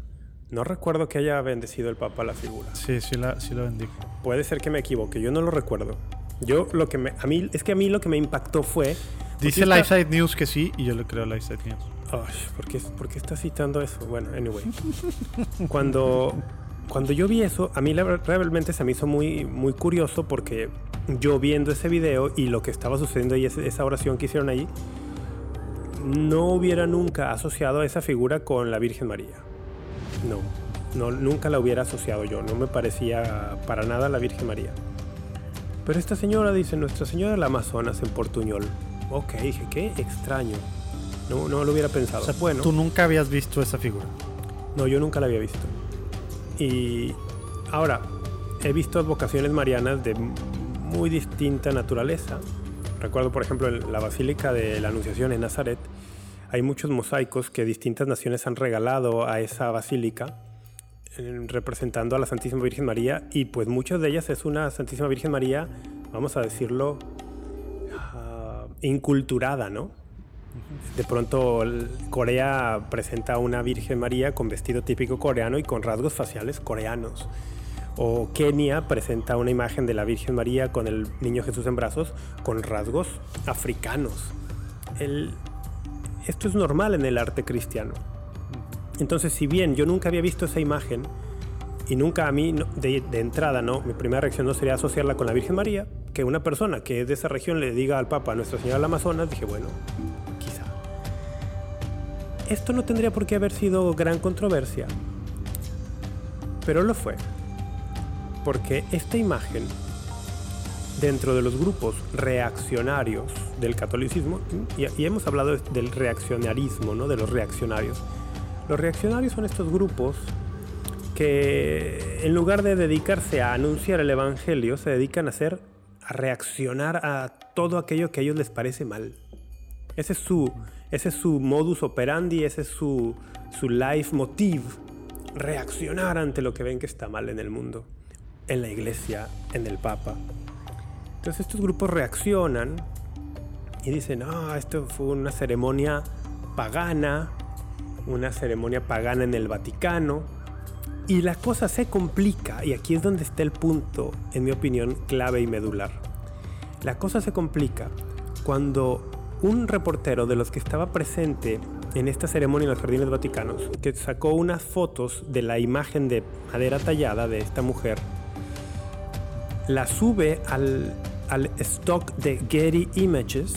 No recuerdo que haya bendecido el Papa la figura. Sí, sí la, sí la bendijo. Puede ser que me equivoque, yo no lo recuerdo. Yo lo que me. A mí, es que a mí lo que me impactó fue. Dice Lifeside News que sí, y yo le creo a Lifeside News. Ay, ¿por qué, por qué está citando eso? Bueno, anyway. Cuando, cuando yo vi eso, a mí realmente se me hizo muy, muy curioso porque yo viendo ese video y lo que estaba sucediendo y esa oración que hicieron ahí, no hubiera nunca asociado a esa figura con la Virgen María. No, no, nunca la hubiera asociado yo. No me parecía para nada la Virgen María. Pero esta señora dice, Nuestra Señora del Amazonas en Portuñol. Ok, dije, qué extraño. No, no lo hubiera pensado. O sea, bueno. tú nunca habías visto esa figura. No, yo nunca la había visto. Y ahora, he visto advocaciones marianas de muy distinta naturaleza. Recuerdo, por ejemplo, en la Basílica de la Anunciación en Nazaret, hay muchos mosaicos que distintas naciones han regalado a esa basílica eh, representando a la Santísima Virgen María y pues muchas de ellas es una Santísima Virgen María, vamos a decirlo, ah, inculturada, ¿no? De pronto Corea presenta a una Virgen María con vestido típico coreano y con rasgos faciales coreanos. O Kenia presenta una imagen de la Virgen María con el niño Jesús en brazos con rasgos africanos. El- esto es normal en el arte cristiano. Entonces, si bien yo nunca había visto esa imagen y nunca a mí de entrada, no, mi primera reacción no sería asociarla con la Virgen María, que una persona que es de esa región le diga al Papa Nuestra Señora del Amazonas, dije, bueno, quizá. Esto no tendría por qué haber sido gran controversia, pero lo fue, porque esta imagen dentro de los grupos reaccionarios del catolicismo, y, hemos hablado del reaccionarismo, ¿no? de los reaccionarios. Los reaccionarios son estos grupos que en lugar de dedicarse a anunciar el evangelio, se dedican a hacer a reaccionar a todo aquello que a ellos les parece mal. Ese es su, ese es su modus operandi, ese es su, su life motive, reaccionar ante lo que ven que está mal en el mundo, en la iglesia, en el Papa. Entonces estos grupos reaccionan y dicen, ah, esto fue una ceremonia pagana, una ceremonia pagana en el Vaticano. Y la cosa se complica, y aquí es donde está el punto, en mi opinión, clave y medular. La cosa se complica cuando un reportero de los que estaba presente en esta ceremonia en los jardines vaticanos, que sacó unas fotos de la imagen de madera tallada de esta mujer, la sube al, al stock de Getty Images.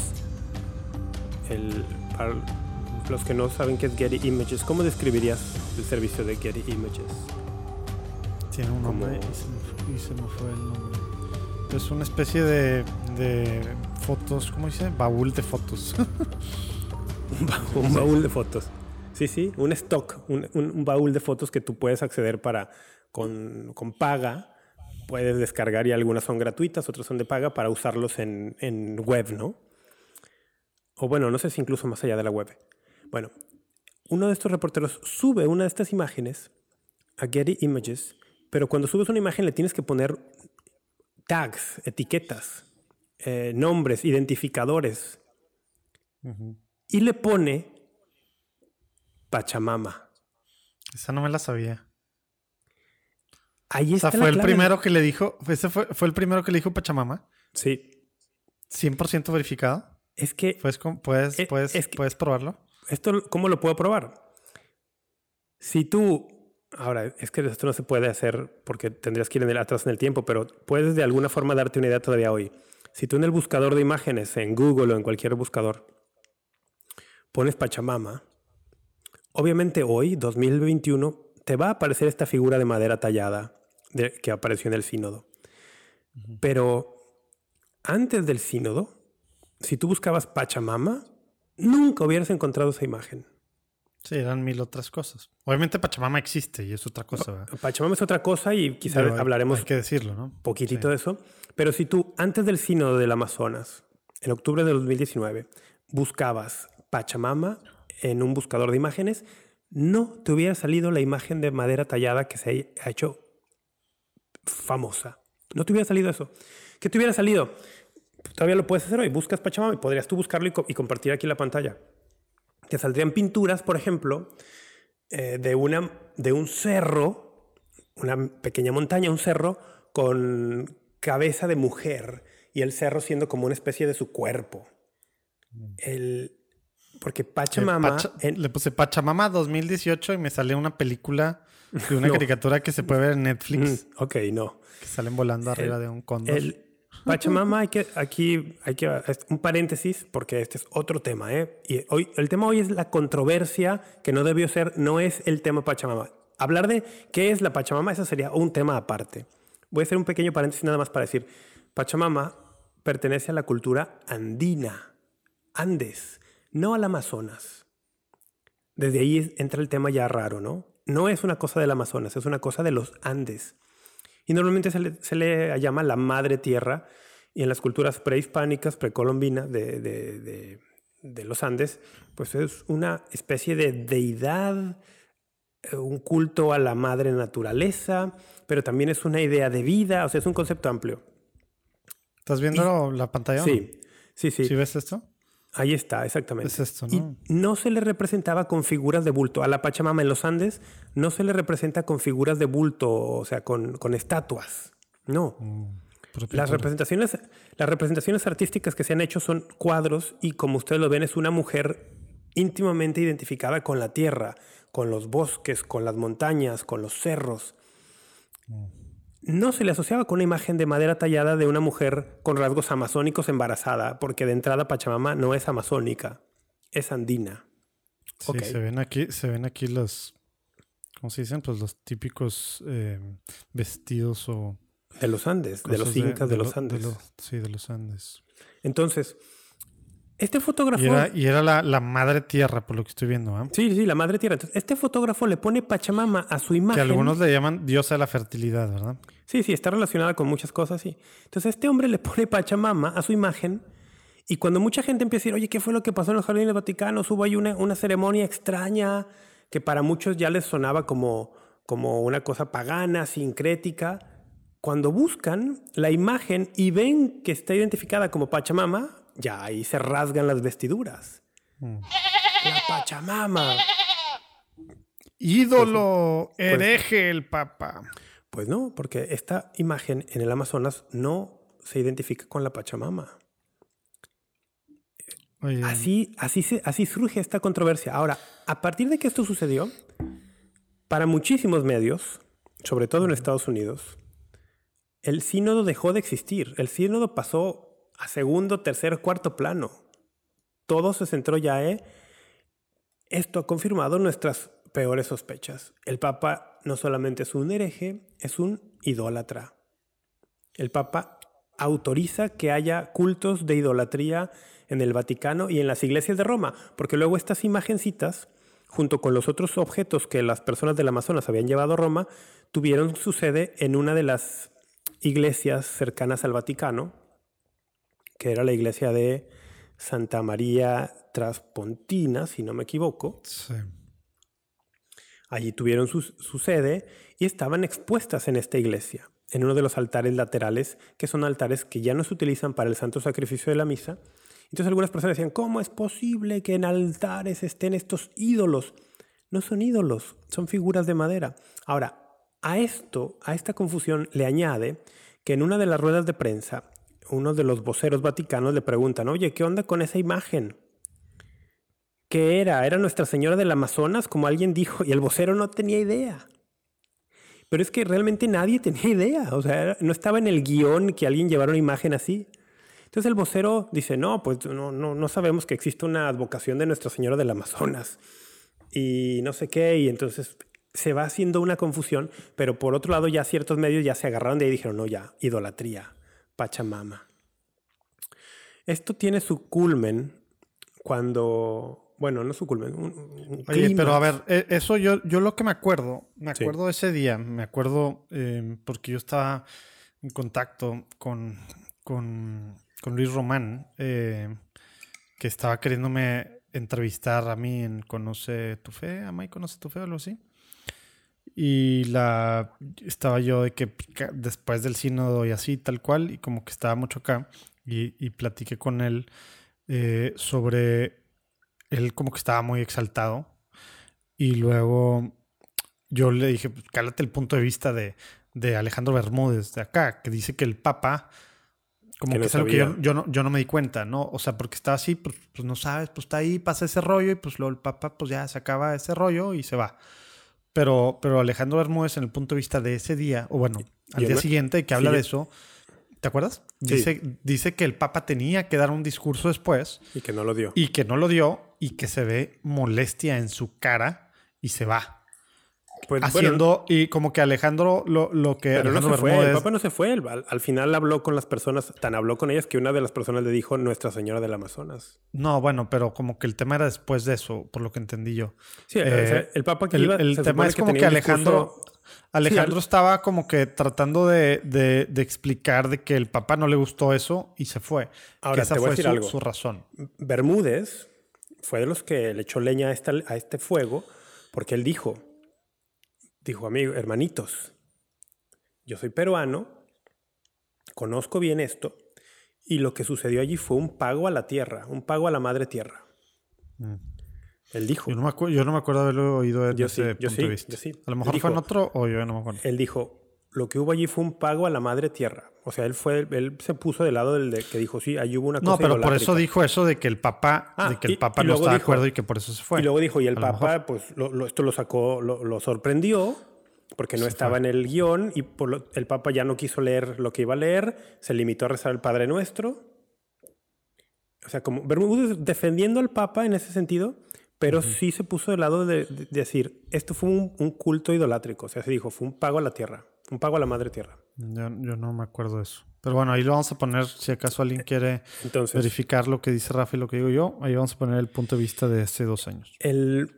El, para los que no saben qué es Getty Images, ¿cómo describirías el servicio de Getty Images? Tiene un nombre y se, me fue, el nombre. Es una especie de, de fotos, ¿cómo dice? Baúl de fotos. un baúl de fotos. Sí, sí, un stock, un, un, baúl de fotos que tú puedes acceder para con, con, paga. Puedes descargar y algunas son gratuitas, otras son de paga para usarlos en, en web, ¿no? O bueno, no sé si incluso más allá de la web. Bueno, uno de estos reporteros sube una de estas imágenes a Getty Images pero cuando subes una imagen le tienes que poner tags, etiquetas, eh, nombres, identificadores. Y le pone Pachamama. Esa no me la sabía. Ahí está. O sea, fue el primero que le dijo. Ese fue, fue, el primero que le dijo Pachamama. Sí. 100% verificado. Es que. ¿Puedes, puedes, puedes, puedes probarlo? Esto, ¿Cómo lo puedo probar? Si tú Ahora, es que esto no se puede hacer porque tendrías que ir en el, atrás en el tiempo, pero puedes de alguna forma darte una idea todavía hoy. Si tú en el buscador de imágenes, en Google o en cualquier buscador, pones Pachamama, obviamente hoy, 2021, te va a aparecer esta figura de madera tallada que apareció en el sínodo. Pero antes del sínodo, si tú buscabas Pachamama, nunca hubieras encontrado esa imagen. Sí, eran mil otras cosas. Obviamente Pachamama existe y es otra cosa. ¿verdad? Pachamama es otra cosa y quizás hablaremos hay que decirlo, ¿no? poquitito de eso. Pero si tú, antes del sínodo del Amazonas, en octubre de 2019, buscabas Pachamama en un buscador de imágenes, no te hubiera salido la imagen de madera tallada que se ha hecho famosa. No te hubiera salido eso. ¿Qué te hubiera salido? Todavía lo puedes hacer hoy. Buscas Pachamama y podrías tú buscarlo y compartir aquí la pantalla te saldrían pinturas, por ejemplo, eh, de, una, de un cerro, una pequeña montaña, un cerro con cabeza de mujer y el cerro siendo como una especie de su cuerpo. El, porque Pachamama... Le puse Pachamama 2018 y me sale una película una caricatura que se puede ver en Netflix. Mm, ok, no. Que salen volando arriba de un cóndor. Pachamama, hay que, aquí hay que un paréntesis porque este es otro tema. ¿eh? Y hoy, el tema hoy es la controversia que no debió ser, no es el tema Pachamama. Hablar de qué es la Pachamama, eso sería un tema aparte. Voy a hacer un pequeño paréntesis nada más para decir, Pachamama pertenece a la cultura andina, Andes, no al Amazonas. Desde ahí entra el tema ya raro, ¿no? No es una cosa del Amazonas, es una cosa de los Andes. Y normalmente se le, llama la madre tierra. Y en las culturas prehispánicas, precolombinas de, de, los Andes, pues es una especie de deidad, eh, un culto a la madre naturaleza, pero también es una idea de vida, o sea, es un concepto amplio. ¿Estás viendo la pantalla? Sí, sí, sí. ¿Sí ves esto? Ahí está, exactamente. Es esto, ¿no? Y no se le representaba con figuras de bulto. A la Pachamama en los Andes no se le representa con figuras de bulto, o sea, con, con estatuas. No. Mm, las, representaciones, las representaciones artísticas que se han hecho son cuadros y como ustedes lo ven es una mujer íntimamente identificada con la tierra, con los bosques, con las montañas, con los cerros. Mm no se le asociaba con una imagen de madera tallada de una mujer con rasgos amazónicos embarazada, porque de entrada Pachamama no es amazónica, es andina. Sí, se ven aquí, se ven aquí los, ¿cómo se dicen? Pues los típicos eh, vestidos o... De los Andes, de los incas de, los Andes. sí, de los Andes. Entonces, este fotógrafo. Y era, la, madre tierra, por lo que estoy viendo. ¿eh? Sí, sí, la madre tierra. Entonces, este fotógrafo le pone Pachamama a su imagen. Que algunos le llaman diosa de la fertilidad, ¿verdad? Sí, sí, está relacionada con muchas cosas, sí. Entonces, este hombre le pone Pachamama a su imagen. Y cuando mucha gente empieza a decir, oye, ¿qué fue lo que pasó en los jardines del Vaticano? Hubo ahí una, una ceremonia extraña que para muchos ya les sonaba como, como una cosa pagana, sincrética. Cuando buscan la imagen y ven que está identificada como Pachamama, ya ahí se rasgan las vestiduras. Mm. La Pachamama. Ídolo, hereje el Papa. Pues no, porque esta imagen en el Amazonas no se identifica con la Pachamama. Oye, Así, así, se- así surge esta controversia. Ahora, a partir de que esto sucedió, para muchísimos medios, sobre todo en Estados Unidos, el sínodo dejó de existir. El sínodo pasó segundo, tercer, cuarto plano. Todo se centró ya en... Esto ha confirmado nuestras peores sospechas. El Papa no solamente es un hereje, es un idólatra. El Papa autoriza que haya cultos de idolatría en el Vaticano y en las iglesias de Roma, porque luego estas imagencitas, junto con los otros objetos que las personas del Amazonas habían llevado a Roma, tuvieron su sede en una de las iglesias cercanas al Vaticano, que era la iglesia de Santa María Traspontina, si no me equivoco. sí. Allí tuvieron su, su sede y estaban expuestas en esta iglesia, en uno de los altares laterales, que son altares que ya no se utilizan para el santo sacrificio de la misa. Entonces algunas personas decían, ¿cómo es posible que en altares estén estos ídolos? No son ídolos, son figuras de madera. Ahora, a esto, a esta confusión le añade que en una de las ruedas de prensa, uno de los voceros vaticanos le preguntan, oye, ¿qué onda con esa imagen? ¿Qué era? ¿Era Nuestra Señora del Amazonas, como alguien dijo? Y el vocero no tenía idea. Pero es que realmente nadie tenía idea. O sea, no estaba en el guion que alguien llevara una imagen así. Entonces el vocero dice, no, pues no, no, no sabemos que existe una advocación de Nuestra Señora del Amazonas. Y no sé qué. Y entonces se va haciendo una confusión. Pero por otro lado ya ciertos medios ya se agarraron de ahí y dijeron, no, ya, idolatría, Pachamama. Esto tiene su culmen cuando, bueno, no su culmen, un, un Oye, pero a ver, e- eso yo, yo lo que me acuerdo, me Sí. acuerdo de ese día, me acuerdo eh, porque yo estaba en contacto con, con, con Luis Román, eh, que estaba queriéndome entrevistar a mí en Conoce tu Fe, a mí Conoce tu Fe o algo así. Y la estaba yo de que después del sínodo y así, tal cual, y como que estaba mucho acá, y, y platiqué con él eh, sobre él como que estaba muy exaltado. Y luego yo le dije, pues, cálate el punto de vista de, de Alejandro Bermúdez de acá, que dice que el Papa, como Que no es algo que yo no, yo no me di cuenta, ¿no? O sea, porque está así, pues, pues no sabes, pues está ahí, pasa ese rollo y pues luego el Papa pues ya se acaba ese rollo y se va. Pero, pero Alejandro Bermúdez, en el punto de vista de ese día, o bueno, al Yo día siguiente, que habla sí, de eso, ¿te acuerdas? Sí. Dice, dice que el Papa tenía que dar un discurso después Y que no lo dio. y que no lo dio y que se ve molestia en su cara y se va. Pues, bueno, Haciendo, y como que Alejandro, lo, lo que pero no Alejandro se fue, el Papa no se fue. Al, al final habló con las personas, tan habló con ellas que una de las personas le dijo Nuestra Señora del Amazonas. No, bueno, pero como que el tema era después de eso, por lo que entendí yo. Sí, o Eh, sea, el Papa que El, iba, el tema es como que, Alejandro, discurso- Alejandro al- estaba como que tratando de, de- de explicar de que el papá no le gustó eso y se fue. Ahora, que esa te voy a fue decir su, algo. su razón. Bermúdez fue de los que le echó leña a, esta- a este fuego porque él dijo, dijo, amigo, hermanitos, yo soy peruano, conozco bien esto y lo que sucedió allí fue un pago a la tierra, un pago a la madre tierra. Mm. Él dijo, Yo no, me yo no me acuerdo haberlo oído desde Yo ese sí, yo punto sí, de vista. yo sí. A lo mejor Dijo- fue en otro o yo no me acuerdo. él dijo, lo que hubo allí fue un pago a la madre tierra. O sea, él fue, él se puso del lado del de que dijo, sí, allí hubo una cosa No, pero por idolátrica". eso dijo eso de que el papá, Ah, de que el y- papá y no luego estaba de acuerdo y que por eso se fue. Y luego dijo, y el mejor. pues lo- lo- esto lo sacó, lo, lo sorprendió, porque no estaba en el guion, y por lo- el Papa ya no quiso leer lo que iba a leer, se limitó a rezar el Padre Nuestro. O sea, como Bermúdez defendiendo al Papa en ese sentido, pero sí se puso del lado de, de- de decir, esto fue un, un culto idolátrico. O sea, se dijo, fue un pago a la tierra, un pago a la madre tierra. Yo, yo no me acuerdo de eso. Pero bueno, ahí lo vamos a poner, si acaso alguien quiere Entonces, verificar lo que dice Rafa y lo que digo yo, ahí vamos a poner el punto de vista de hace dos años. el,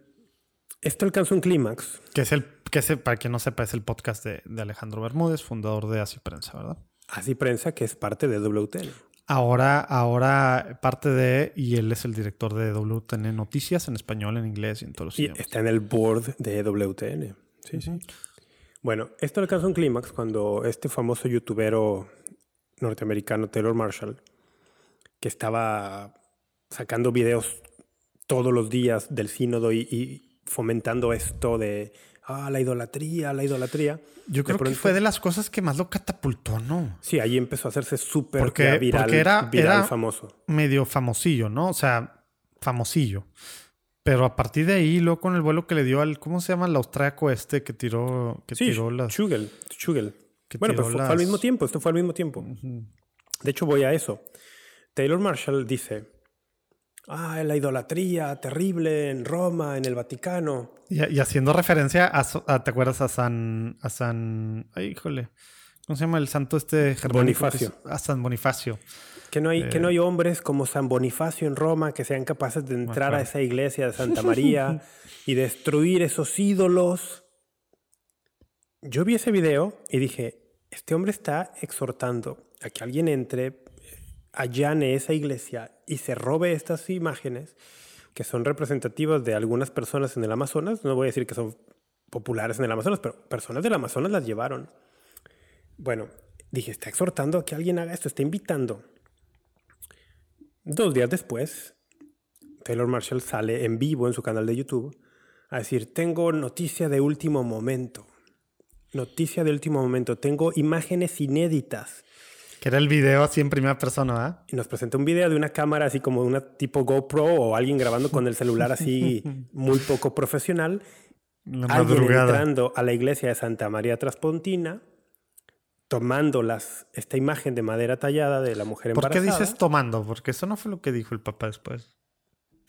esto alcanzó un clímax Que es el, que es el- para quien no sepa, es el podcast de, de Alejandro Bermúdez, fundador de Así Prensa, ¿verdad? Así Prensa, que es parte de WTN. Ahora, ahora parte de, y él es el director de WTN Noticias en español, en inglés y en todos los Y idiomas. está en el board de WTN. Sí, sí. Bueno, esto alcanza un clímax cuando este famoso youtubero norteamericano Taylor Marshall, que estaba sacando videos todos los días del sínodo y, y fomentando esto de ah, la idolatría, la idolatría. Yo creo que fue de las cosas que más lo catapultó, ¿no? Sí, ahí empezó a hacerse súper Porque- viral, porque era- viral era- famoso. Medio famosillo, ¿no? O sea, famosillo. Pero a partir de ahí, luego con el vuelo que le dio al, ¿cómo se llama? El austriaco este que tiró, que Sí, tiró las... Schugel, Schugel. que Bueno, pero fue, fue al mismo tiempo, esto fue al mismo tiempo. De hecho, voy a eso. Taylor Marshall dice, ah, la idolatría terrible en Roma, en el Vaticano. Y, y haciendo referencia a, ¿te acuerdas a San, a San, ay, híjole, ¿cómo se llama el santo este germánico? Bonifacio. A San Bonifacio. Que no, hay, que Eh. no hay hombres como San Bonifacio en Roma que sean capaces de entrar a esa iglesia de Santa María y destruir esos ídolos. Yo vi ese video y dije, este hombre está exhortando a que alguien entre, allane esa iglesia y se robe estas imágenes que son representativas de algunas personas en el Amazonas. No voy a decir que son populares en el Amazonas, pero personas del Amazonas las llevaron. Bueno, dije, está exhortando a que alguien haga esto, está invitando. Dos días después, Taylor Marshall sale en vivo en su canal de YouTube a decir, tengo noticia de último momento. Noticia de último momento. Tengo imágenes inéditas. Que era el video así en primera persona, ¿verdad? Y nos presenta un video de una cámara así como una tipo GoPro o alguien grabando con el celular así muy poco profesional. La alguien entrando a la iglesia de Santa María Traspontina, tomando las, esta imagen de madera tallada de la mujer ¿Por qué embarazada. dices tomando? Porque eso no fue lo que dijo el papá después.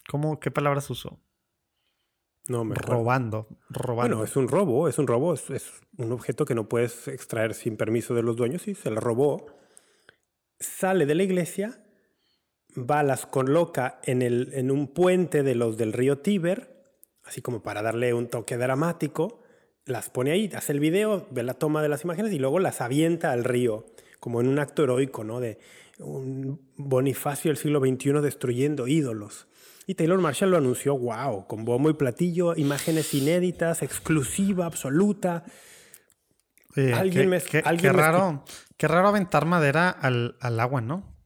¿Cómo, qué palabras usó? No, me. Robando. Robando. Bueno, es un robo, es un robo, es, es un objeto que no puedes extraer sin permiso de los dueños y se la robó. Sale de la iglesia, va, las coloca en, el, en un puente de los del río Tíber, así como para darle un toque dramático, las pone ahí, hace el video, ve la toma de las imágenes y luego las avienta al río, como en un acto heroico, ¿no? De un Bonifacio del siglo XXI destruyendo ídolos. Y Taylor Marshall lo anunció, wow, con bombo y platillo, imágenes inéditas, exclusiva, absoluta. Oye, alguien qué, me- qué- alguien qué me raro, qué raro aventar madera al, al agua, ¿no?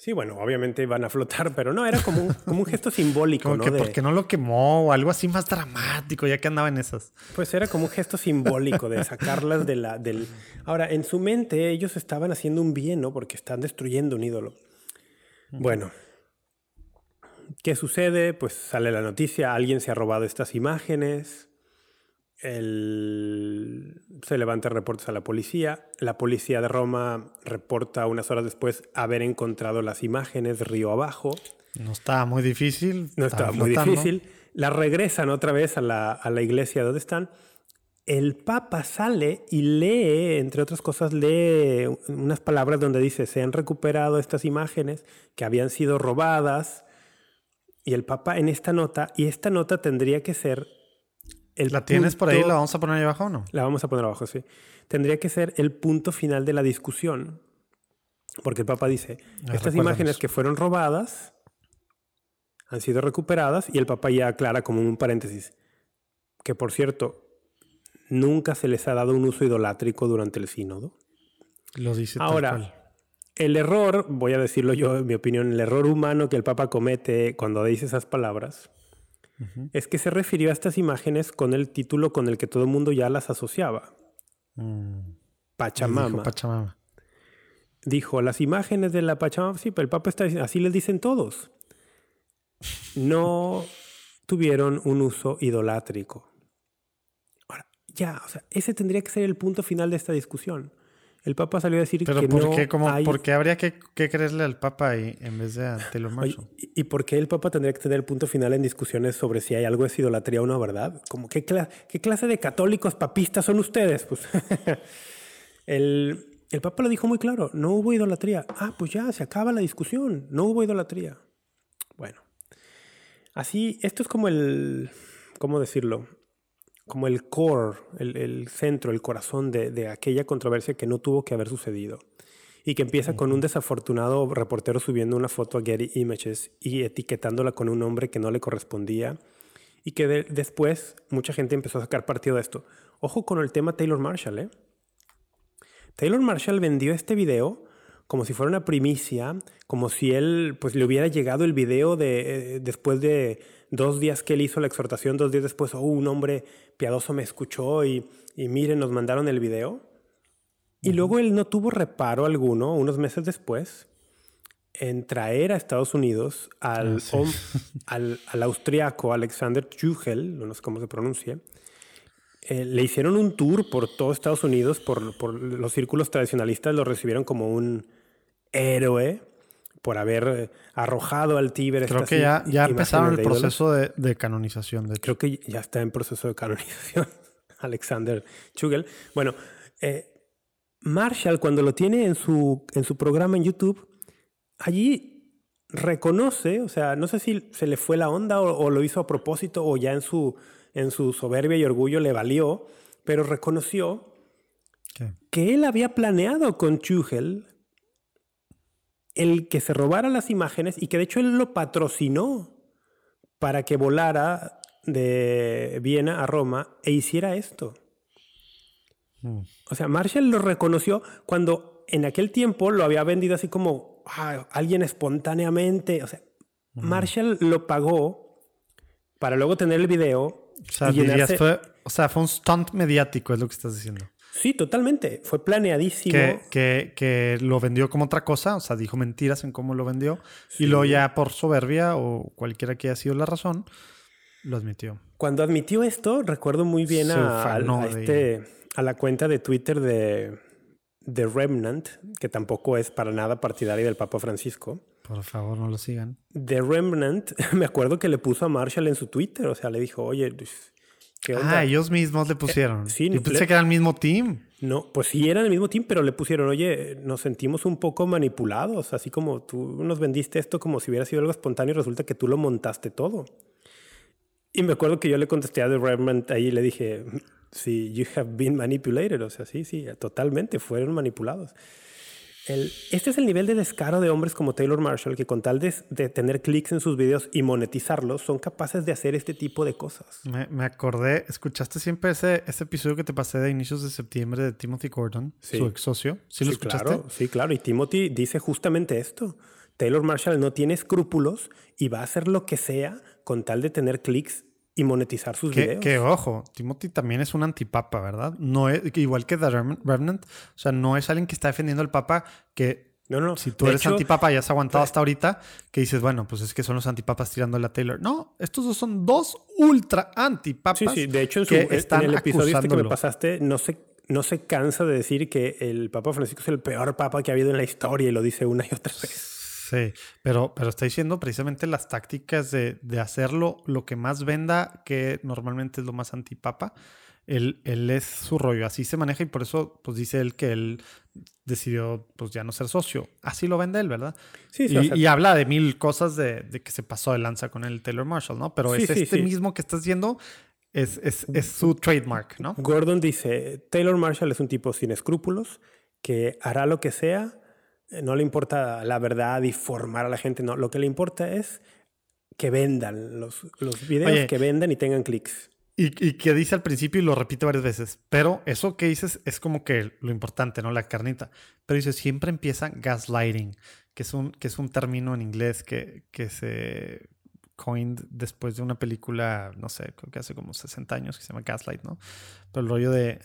Sí, bueno, obviamente van a flotar, pero no, era como un, como un gesto simbólico, Como ¿no? que De- porque no lo quemó o algo así más dramático, ya que andaba en esas. Pues era como un gesto simbólico de sacarlas de la, del... Ahora, en su mente ellos estaban haciendo un bien, ¿no? Porque están destruyendo un ídolo. Bueno, ¿qué sucede? Pues sale la noticia, alguien se ha robado estas imágenes, el- se levantan reportes a la policía, la policía de Roma reporta unas horas después haber encontrado las imágenes río abajo. No estaba muy difícil. No estaba muy difícil. La regresan otra vez a la, a la iglesia donde están. El Papa sale y lee, entre otras cosas, lee unas palabras donde dice, se han recuperado estas imágenes que habían sido robadas. Y el Papa en esta nota, y esta nota tendría que ser... El ¿La tienes por ahí? ¿La vamos a poner ahí abajo o no? la vamos a poner abajo, sí. Tendría que ser el punto final de la discusión. Porque el Papa dice, estas imágenes que fueron robadas han sido recuperadas y el Papa ya aclara como un paréntesis que, por cierto, nunca se les ha dado un uso idolátrico durante el sínodo. Lo dice tal Ahora, cual. el error, voy a decirlo yo, en mi opinión, el error humano que el Papa comete cuando dice esas palabras Es que se refirió a estas imágenes con el título con el que todo el mundo ya las asociaba, Mm. Dijo Pachamama. Pachamama. dijo, las imágenes de la Pachamama, sí, pero el Papa está diciendo, así les dicen todos. No tuvieron un uso idolátrico. Ahora, ya, o sea, ese tendría que ser el punto final de esta discusión. El Papa salió a decir Pero que ¿por no qué, como, hay- ¿por qué habría que, que creerle al Papa ahí en vez de a Marshall? ¿Y y por qué el Papa tendría que tener el punto final en discusiones sobre si hay algo es idolatría o no, verdad? Como, ¿qué, cla- qué clase de católicos papistas son ustedes? Pues el, el Papa lo dijo muy claro, no hubo idolatría. Ah, pues ya, se acaba la discusión, no hubo idolatría. Bueno, así, esto es como el, ¿cómo decirlo? Como el core, el, el centro, el corazón de, de aquella controversia que no tuvo que haber sucedido. y que empieza con un desafortunado reportero subiendo una foto a Getty Images y etiquetándola con un nombre que no le correspondía y que después mucha gente empezó a sacar partido de esto. Ojo con el tema Taylor Marshall, ¿eh? Taylor Marshall vendió este video como si fuera una primicia, como si él pues le hubiera llegado el video de eh, después de dos días que él hizo la exhortación, dos días después, oh, un hombre piadoso me escuchó y, y miren, nos mandaron el video. Y luego él no tuvo reparo alguno, unos meses después, en traer a Estados Unidos al, ah, al, al, austriaco Alexander Tuchel, no sé cómo se pronuncia. Eh, le hicieron un tour por todo Estados Unidos, por, por, los círculos tradicionalistas lo recibieron como un héroe por haber eh, arrojado al Tíber. Creo que ya, ya empezaron el proceso de, de, canonización. De Creo que ya está en proceso de canonización Alexander Tuchel. Bueno, eh, Marshall, cuando lo tiene en su, en su programa en YouTube, allí reconoce, o sea, no sé si se le fue la onda o, lo hizo a propósito o ya en su, en su soberbia y orgullo le valió, pero reconoció que él había planeado con Tuchel el que se robara las imágenes y que de hecho él lo patrocinó para que volara de Viena a Roma e hiciera esto. Mm. O sea, Marshall lo reconoció cuando en aquel tiempo lo había vendido así como ah, alguien espontáneamente. O sea, Marshall lo pagó para luego tener el video. O sea, fue, o sea, fue un stunt mediático, es lo que estás diciendo. Sí, totalmente. Fue planeadísimo. Que, que, lo vendió como otra cosa, o sea, dijo mentiras en cómo lo vendió. Y luego ya por soberbia o cualquiera que haya sido la razón, lo admitió. Cuando admitió esto, recuerdo muy bien a, este a la cuenta de Twitter de, de Remnant, que tampoco es para nada partidaria del Papa Francisco. Por favor, no lo sigan. The Remnant, me acuerdo que le puso a Marshall en su Twitter, o sea, le dijo, oye, pues, ¿qué onda? Ah, ellos mismos le pusieron. Eh, sí, Yo pensé que era el mismo team. No, pues sí, eran el mismo team, pero le pusieron, oye, nos sentimos un poco manipulados, así como tú nos vendiste esto como si hubiera sido algo espontáneo y resulta que tú lo montaste todo. Y me acuerdo que yo le contesté a The Remnant ahí y le dije, Sí, you have been manipulated. O sea, sí, sí, totalmente fueron manipulados. El, este es el nivel de descaro de hombres como Taylor Marshall que con tal de, de tener clics en sus videos y monetizarlos son capaces de hacer este tipo de cosas. Me, me acordé, ¿escuchaste siempre ese, ese, episodio que te pasé de inicios de septiembre de Timothy Gordon, su ex socio? ¿Sí, lo escuchaste? Claro, sí, claro. Y Timothy dice justamente esto. Taylor Marshall no tiene escrúpulos y va a hacer lo que sea con tal de tener clics y monetizar sus videos. Que ojo, Timothy también es un antipapa, ¿verdad? No es, igual que The Remnant, o sea, no es alguien que está defendiendo al papa que no, no. Si tú eres antipapa y has aguantado hasta ahorita, que dices, bueno, pues es que son los antipapas tirándole a Taylor. No, estos dos son dos ultra antipapas. Sí, sí. De hecho, en, su, en el episodio este que me pasaste, no se, no se cansa de decir que el Papa Francisco es el peor papa que ha habido en la historia y lo dice una y otra vez. Sí, pero, pero está diciendo precisamente las tácticas de, de, hacerlo lo que más venda, que normalmente es lo más antipapa. Él, él es su rollo, así se maneja y por eso pues dice él que él decidió pues ya no ser socio. Así lo vende él, ¿verdad? Sí, sí. Y, y habla de mil cosas de, de, que se pasó de lanza con el Taylor Marshall, ¿no? Pero es este mismo que estás diciendo, es, es, es, su trademark, ¿no? Gordon dice, Taylor Marshall es un tipo sin escrúpulos que hará lo que sea no le importa la verdad y formar a la gente, no. Lo que le importa es que vendan los, los videos, que vendan y tengan clics. Y, que dice al principio y lo repite varias veces. Pero eso que dices es como que lo importante, ¿no? La carnita. Pero dice, siempre empieza gaslighting, que es un, que es un término en inglés que, que se coined después de una película, no sé, creo que hace como 60 años, que se llama Gaslight, ¿no? Pero el rollo de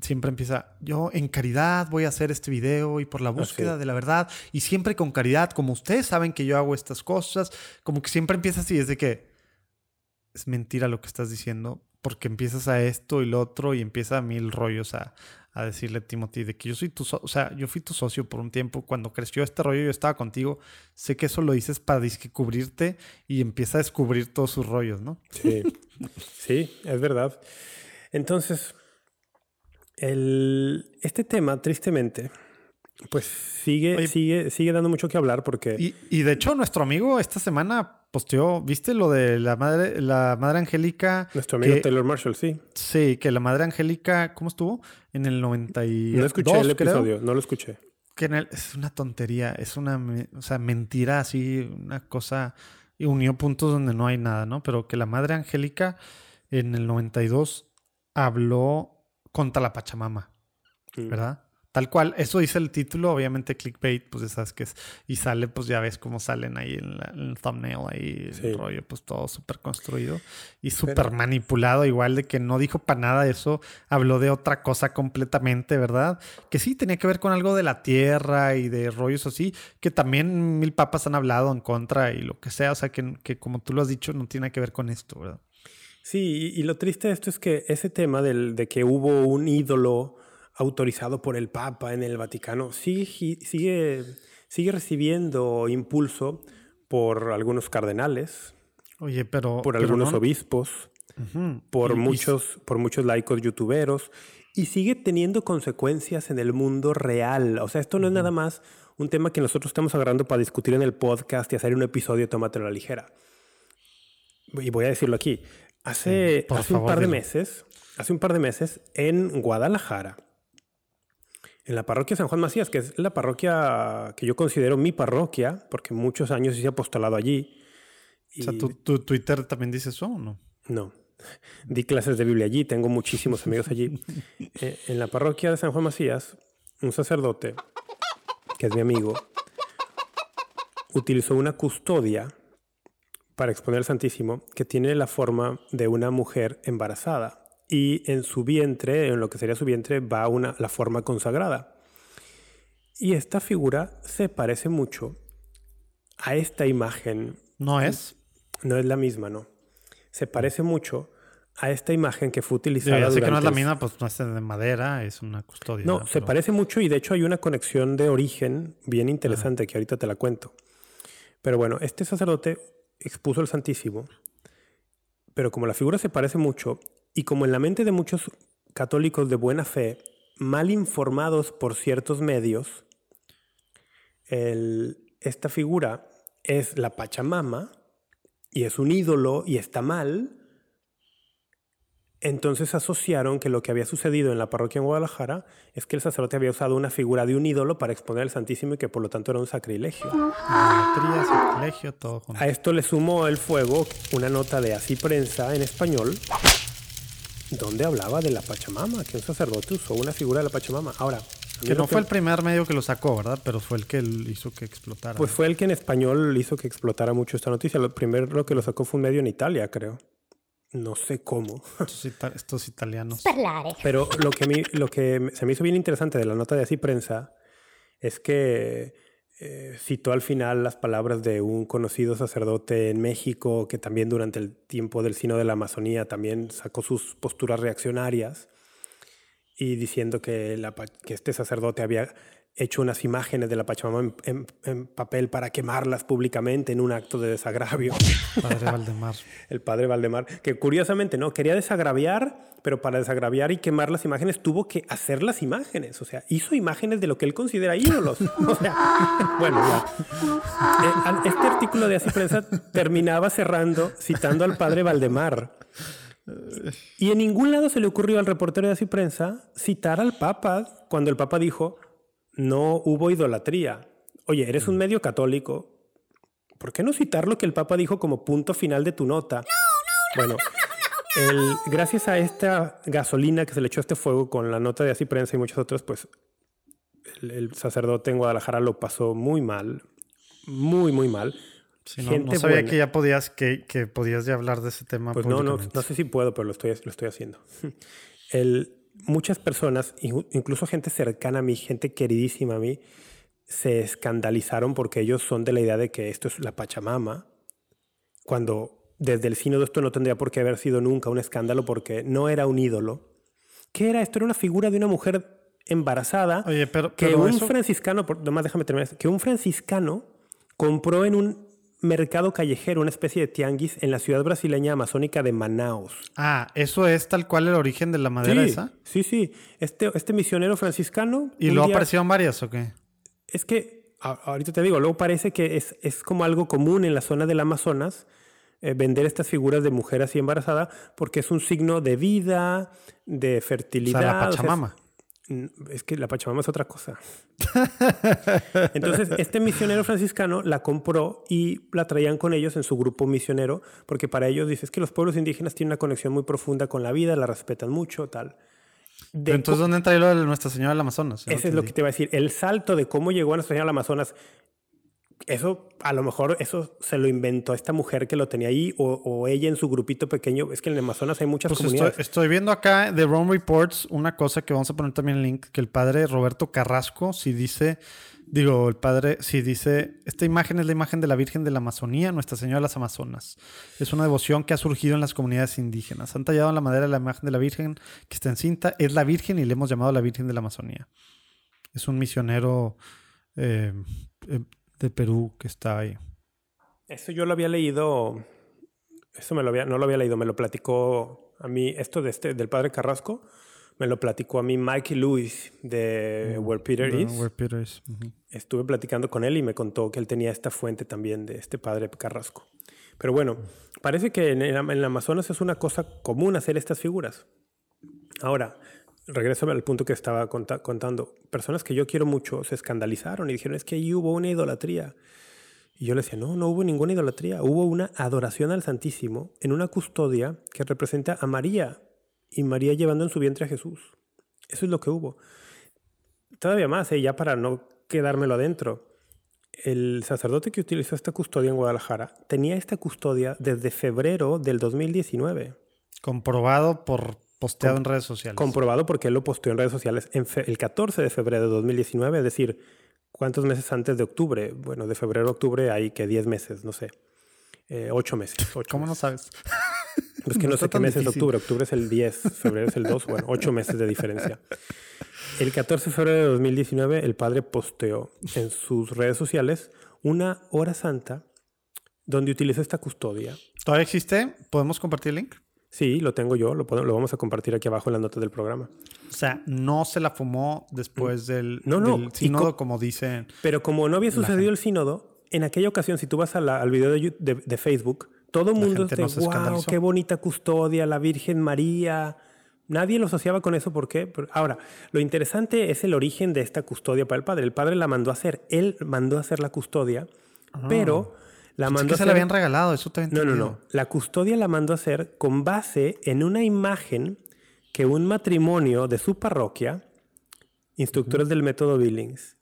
siempre empieza, yo en caridad voy a hacer este video y por la búsqueda de la verdad y siempre con caridad, como ustedes saben que yo hago estas cosas, como que siempre empieza así, es de que es mentira lo que estás diciendo, porque empiezas a esto y lo otro y empieza a mil rollos a, a decirle a Timothy de que yo soy tu o sea, yo fui tu socio por un tiempo, cuando creció este rollo yo estaba contigo, sé que eso lo dices para descubrirte y empieza a descubrir todos sus rollos, ¿no? Sí, sí, es verdad. Entonces, el, este tema, tristemente, pues sigue, sigue, sigue dando mucho que hablar porque... Y, y, de hecho nuestro amigo esta semana posteó, ¿viste lo de la madre, la madre angélica? Nuestro amigo Taylor Marshall, sí. Sí, que la madre angélica, ¿cómo estuvo? En el 92, No escuché el episodio, no lo escuché. que en el- es una tontería, es una o sea, mentira así, una cosa, y unió puntos donde no hay nada, ¿no? Pero que la madre Angélica en el 92 habló contra la Pachamama. ¿verdad? Tal cual, eso dice el título, obviamente clickbait, pues ya sabes que es, y sale, pues ya ves cómo salen ahí en, la- en el thumbnail, ahí Sí. el rollo, pues todo súper construido y súper manipulado, igual de que no dijo para nada eso, habló de otra cosa completamente, ¿verdad? Que sí tenía que ver con algo de la tierra y de rollos así, que también mil papas han hablado en contra y lo que sea, o sea, que, que como tú lo has dicho, no tiene que ver con esto, ¿verdad? Sí, y, y lo triste de esto es que ese tema del, de que hubo un ídolo autorizado por el Papa en el Vaticano sigue, sigue, sigue recibiendo impulso por algunos cardenales, Oye, pero... por pero algunos no- obispos, por Y- y- muchos, por muchos laicos youtuberos y sigue teniendo consecuencias en el mundo real. O sea, esto no es nada más un tema que nosotros estamos agarrando para discutir en el podcast y hacer un episodio Tómatelo a la ligera. Y voy a decirlo aquí. Hace, Sí, por hace un par de meses, hace un par de meses, en Guadalajara, en la parroquia San Juan Macías, que es la parroquia que yo considero mi parroquia, porque muchos años hice apostolado allí. O sea, y- ¿tu, tu Twitter también dice eso o no? no. Di clases de Biblia allí, tengo muchísimos amigos allí. Eh, en la parroquia de San Juan Macías, un sacerdote, que es mi amigo, utilizó una custodia para exponer al Santísimo que tiene la forma de una mujer embarazada. Y en su vientre, en lo que sería su vientre, va una, la forma consagrada. Y esta figura se parece mucho a esta imagen ¿No es? no es la misma, no. Se parece mucho a esta imagen que fue Yo utilizada. ya sé que no es la misma, pues no es de madera, es una custodia. No, se Pero- parece mucho y de hecho hay una conexión de origen bien interesante que ahorita te la cuento. Pero bueno, este sacerdote expuso el Santísimo, pero como la figura se parece mucho y como en la mente de muchos católicos de buena fe, mal informados por ciertos medios, esta figura es la Pachamama y es un ídolo y está mal, entonces asociaron que lo que había sucedido en la parroquia en Guadalajara es que el sacerdote había usado una figura de un ídolo para exponer al Santísimo y que por lo tanto era un sacrilegio. Idolatría, sacrilegio, todo junto. A esto le sumó el fuego una nota de Así Prensa en español donde hablaba de la Pachamama, que un sacerdote usó una figura de la Pachamama. Ahora, Que no fue el primer medio que lo sacó, ¿verdad? Pero fue el que hizo que explotara. Pues fue el que en español hizo que explotara mucho esta noticia. Lo primero que lo sacó fue un medio en Italia, creo. No sé cómo. estos, ita- estos italianos. parlare. Pero lo que, a mí- lo que me- se me hizo bien interesante de la nota de Así Prensa es que eh, citó al final las palabras de un conocido sacerdote en México que también durante el tiempo del Sino de la Amazonía también sacó sus posturas reaccionarias y diciendo que, la que este sacerdote había hecho unas imágenes de la Pachamama en, en- en papel para quemarlas públicamente en un acto de desagravio. Padre Valdemar. El padre Valdemar, que curiosamente no quería desagraviar, pero para desagraviar y quemar las imágenes tuvo que hacer las imágenes. O sea, hizo imágenes de lo que él considera ídolos. O sea, bueno, ya. Eh, Este artículo de Así Prensa terminaba cerrando citando al padre Valdemar. Y en ningún lado se le ocurrió al reportero de Así Prensa citar al Papa cuando el Papa dijo no hubo idolatría. Oye, eres un medio católico. ¿Por qué no citar lo que el Papa dijo como punto final de tu nota? bueno, el- gracias a esta gasolina que se le echó a este fuego con la nota de Así Prensa y muchas otras, pues el, el sacerdote en Guadalajara lo pasó muy mal. Muy, muy mal. Sí, no, Gente no sabía buena. que ya podías, que, que podías ya hablar de ese tema. Pues no, no, no sé si puedo, pero lo estoy, lo estoy haciendo. El, muchas personas, in- incluso gente cercana a mí, gente queridísima a mí, se escandalizaron porque ellos son de la idea de que esto es la Pachamama, cuando desde el sínodo esto no tendría por qué haber sido nunca un escándalo porque no era un ídolo. ¿Qué era esto? Era una figura de una mujer embarazada Oye, pero, que pero un eso- franciscano, por, nomás déjame terminar, que un franciscano compró en un mercado callejero, una especie de tianguis en la ciudad brasileña amazónica de Manaus. Ah, eso es tal cual el origen de la madera sí, esa. sí, sí. Este, este misionero franciscano. ¿Y luego día- aparecieron varias o qué? Es que, a- ahorita te digo, luego parece que es, es como algo común en la zona del Amazonas eh, vender estas figuras de mujer así embarazada porque es un signo de vida, de O fertilidad. sea, la o sea, es- que la Pachamama es otra cosa. Entonces, este misionero franciscano la compró y la traían con ellos en su grupo misionero, porque para ellos dices que los pueblos indígenas tienen una conexión muy profunda con la vida, la respetan mucho, tal. Entonces, ¿dónde entra lo de Nuestra Señora del Amazonas? Ese es lo que te iba a decir. El salto de cómo llegó a Nuestra Señora del Amazonas eso a lo mejor eso se lo inventó esta mujer que lo tenía ahí o, ella en su grupito pequeño. Es que en el Amazonas hay muchas pues comunidades. Estoy, viendo acá de Rome Reports una cosa que vamos a poner también el link, que el padre Roberto Carrasco si dice, digo, el padre si dice, esta imagen es la imagen de la Virgen de la Amazonía, Nuestra Señora de las Amazonas. Es una devoción que ha surgido en las comunidades indígenas. Han tallado en la madera la imagen de la Virgen que está encinta. Es la Virgen y le hemos llamado la Virgen de la Amazonía. Es un misionero... Eh, eh, de Perú que está ahí. Eso yo lo había leído, eso me lo había, no lo había leído, me lo platicó a mí, esto de este, del padre Carrasco, me lo platicó a mí Mikey Lewis de mm, Where Peter Is. Where Peter is. Estuve platicando con él y me contó que él tenía esta fuente también de este padre Carrasco. Pero bueno, parece que en el, en el Amazonas es una cosa común hacer estas figuras. Ahora, regreso al punto que estaba contando. Personas que yo quiero mucho se escandalizaron y dijeron, es que ahí hubo una idolatría. Y yo le decía, no, no hubo ninguna idolatría. Hubo una adoración al Santísimo en una custodia que representa a María y María llevando en su vientre a Jesús. Eso es lo que hubo. Todavía más, ¿eh? ya para no quedármelo adentro. El sacerdote que utilizó esta custodia en Guadalajara tenía esta custodia desde febrero del 2019. Comprobado por Posteado en redes sociales. Comprobado porque él lo posteó en redes sociales en el 14 de febrero de 2019, es decir, ¿cuántos meses antes de octubre? Bueno, de febrero a octubre hay que 10 meses, no sé. Eh, 8 meses. ¿Cómo no sabes? Pues que no, sé qué mes es octubre. Octubre es el 10, febrero es el 2, bueno, 8 meses de diferencia. El 14 de febrero de 2019, el padre posteó en sus redes sociales una hora santa donde utilizó esta custodia. ¿Todavía existe? ¿Podemos compartir el link? Sí, lo tengo yo, lo, lo vamos a compartir aquí abajo en la nota del programa. O sea, no se la fumó después mm. del, no, sínodo, como dicen. Pero como no había sucedido el sínodo, en aquella ocasión, si tú vas al video de, Facebook, todo el mundo dice, wow, qué bonita custodia, la Virgen María. Nadie lo asociaba con eso, ¿por qué? Ahora, lo interesante es el origen de esta custodia para el padre. El padre la mandó a hacer, él mandó a hacer la custodia, ah. pero la mandó se la habían regalado, eso también. No, no, no. La custodia la mandó a hacer con base en una imagen que un matrimonio de su parroquia, instructores del método Billings,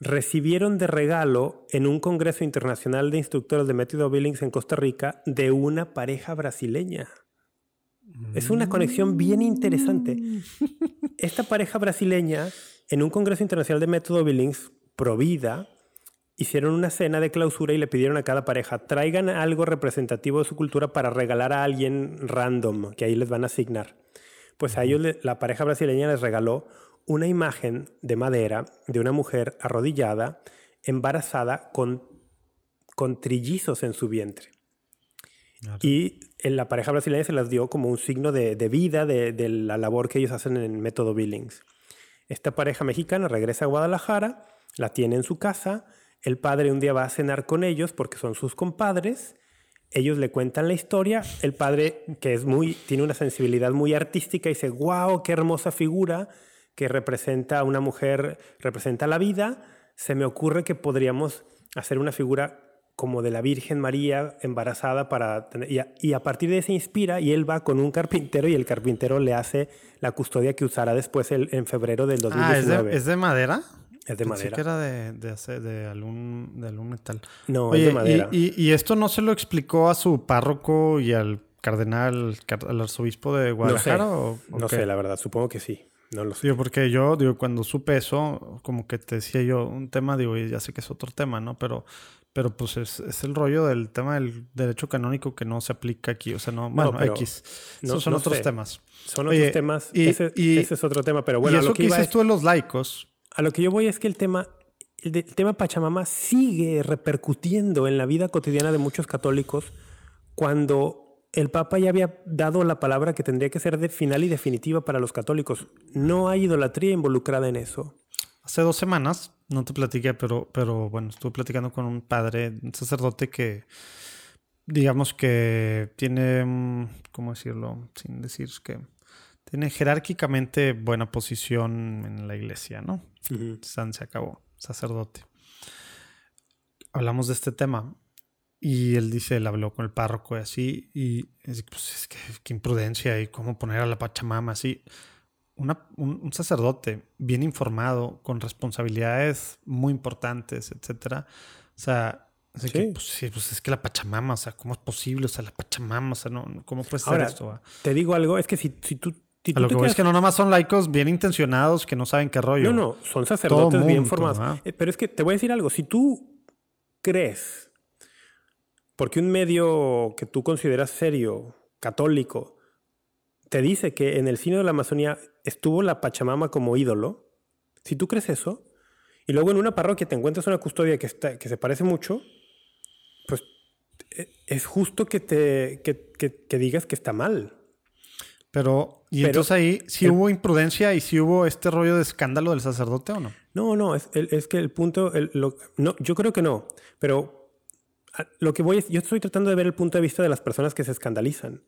recibieron de regalo en un congreso internacional de instructores de método Billings en Costa Rica de una pareja brasileña. Es una conexión bien interesante. Mm. Esta pareja brasileña, en un congreso internacional de método Billings, Provida, hicieron una cena de clausura y le pidieron a cada pareja, traigan algo representativo de su cultura para regalar a alguien random, que ahí les van a asignar. Pues a ellos, la pareja brasileña les regaló una imagen de madera de una mujer arrodillada, embarazada, con, con trillizos en su vientre. Y en la pareja brasileña se las dio como un signo de, vida de, de, la labor que ellos hacen en el método Billings. Esta pareja mexicana regresa a Guadalajara, la tiene en su casa, el padre un día va a cenar con ellos porque son sus compadres. Ellos le cuentan la historia. El padre, que es muy, tiene una sensibilidad muy artística, dice, wow, qué hermosa figura que representa a una mujer, representa la vida. Se me ocurre que podríamos hacer una figura como de la Virgen María embarazada para tener, y, a, partir de eso se inspira y él va con un carpintero y el carpintero le hace la custodia que usará después en febrero del 2019. Ah, ¿es de madera? Es de madera. que era de, de, de, algún, de algún metal. No, es de madera. Y, y, esto no se lo explicó a su párroco y al cardenal, al arzobispo de Guadalajara? No sé, no sé la verdad. Supongo que sí. No lo sé. porque yo, digo, cuando supe eso, como que te decía yo un tema, digo, ya sé que es otro tema, ¿no? Pero, pero pues es, es el rollo del tema del derecho canónico que no se aplica aquí. O sea, no, bueno, X. Esos son otros temas. Son otros temas. Y, ese, ese, es otro tema, pero bueno. Y eso que, dices tú de los laicos, a lo que yo voy es que el tema, el, tema Pachamama sigue repercutiendo en la vida cotidiana de muchos católicos cuando el Papa ya había dado la palabra que tendría que ser final y definitiva para los católicos. No hay idolatría involucrada en eso. Hace dos semanas, no te platiqué, pero, pero bueno, estuve platicando con un padre, un sacerdote que, digamos que tiene, ¿cómo decirlo? Sin decir que tiene jerárquicamente buena posición en la iglesia, ¿no? San se acabó, sacerdote. Hablamos de este tema y él dice, él habló con el párroco y así, y es, pues es que qué imprudencia y cómo poner a la Pachamama así. un, sacerdote bien informado, con responsabilidades muy importantes, etcétera. O sea, pues, sí. pues, es que la Pachamama, o sea, ¿cómo es posible? O sea, la Pachamama, o sea, no, ¿cómo puede ser esto? Te digo algo, es que si, si tú a lo que voy es que no nomás son laicos bien intencionados que no saben qué rollo. No, no, son sacerdotes bien formados. Eh, pero es que te voy a decir algo. Si tú crees, porque un medio que tú consideras serio, católico, te dice que en el Sino de la Amazonía estuvo la Pachamama como ídolo, si tú crees eso, y luego en una parroquia te encuentras una custodia que, está, que se parece mucho, pues eh, es justo que, te, que, que digas que está mal. Pero, ¿y entonces ahí sí hubo imprudencia y sí hubo este rollo de escándalo del sacerdote o no? No, no, es, es que el punto, no, yo creo que no, pero lo que voy es, yo estoy tratando de ver el punto de vista de las personas que se escandalizan.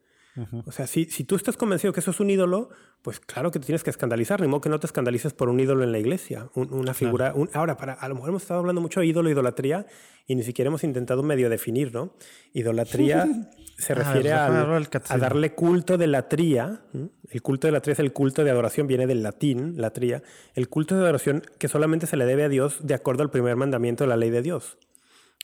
O sea, si, si tú estás convencido que eso es un ídolo, pues claro que te tienes que escandalizar, ni modo que no te escandalices por un ídolo en la iglesia, una figura. ahora, para, a lo mejor hemos estado hablando mucho de ídolo, idolatría, y ni siquiera hemos intentado medio definir, ¿no? Idolatría se ah, refiere a, a, darle culto de latría. El culto de latría es el culto de adoración, viene del latín, latría. El culto de adoración que solamente se le debe a Dios de acuerdo al primer mandamiento de la ley de Dios.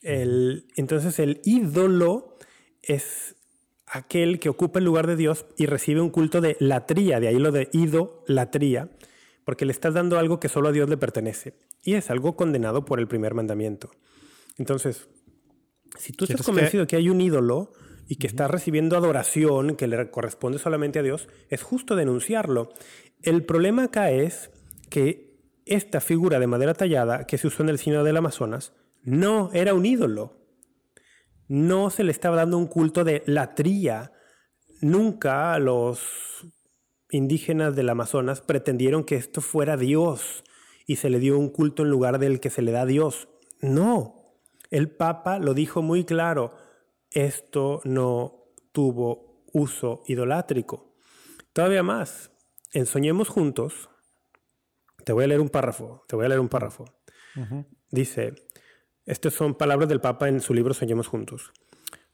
El, entonces, el ídolo es aquel que ocupa el lugar de Dios y recibe un culto de latría, de ahí lo de idolatría, porque le estás dando algo que solo a Dios le pertenece. Y es algo condenado por el primer mandamiento. Entonces, si tú estás convencido que... hay un ídolo y que está recibiendo adoración que le corresponde solamente a Dios, es justo denunciarlo. El problema acá es que esta figura de madera tallada que se usó en el Sino del Amazonas no era un ídolo no se le estaba dando un culto de latría. Nunca los indígenas del Amazonas pretendieron que esto fuera Dios y se le dio un culto en lugar del que se le da a Dios. No, el Papa lo dijo muy claro, esto no tuvo uso idolátrico. Todavía más, en Soñemos Juntos, te voy a leer un párrafo, te voy a leer un párrafo. Dice, estas son palabras del Papa en su libro Soñemos Juntos.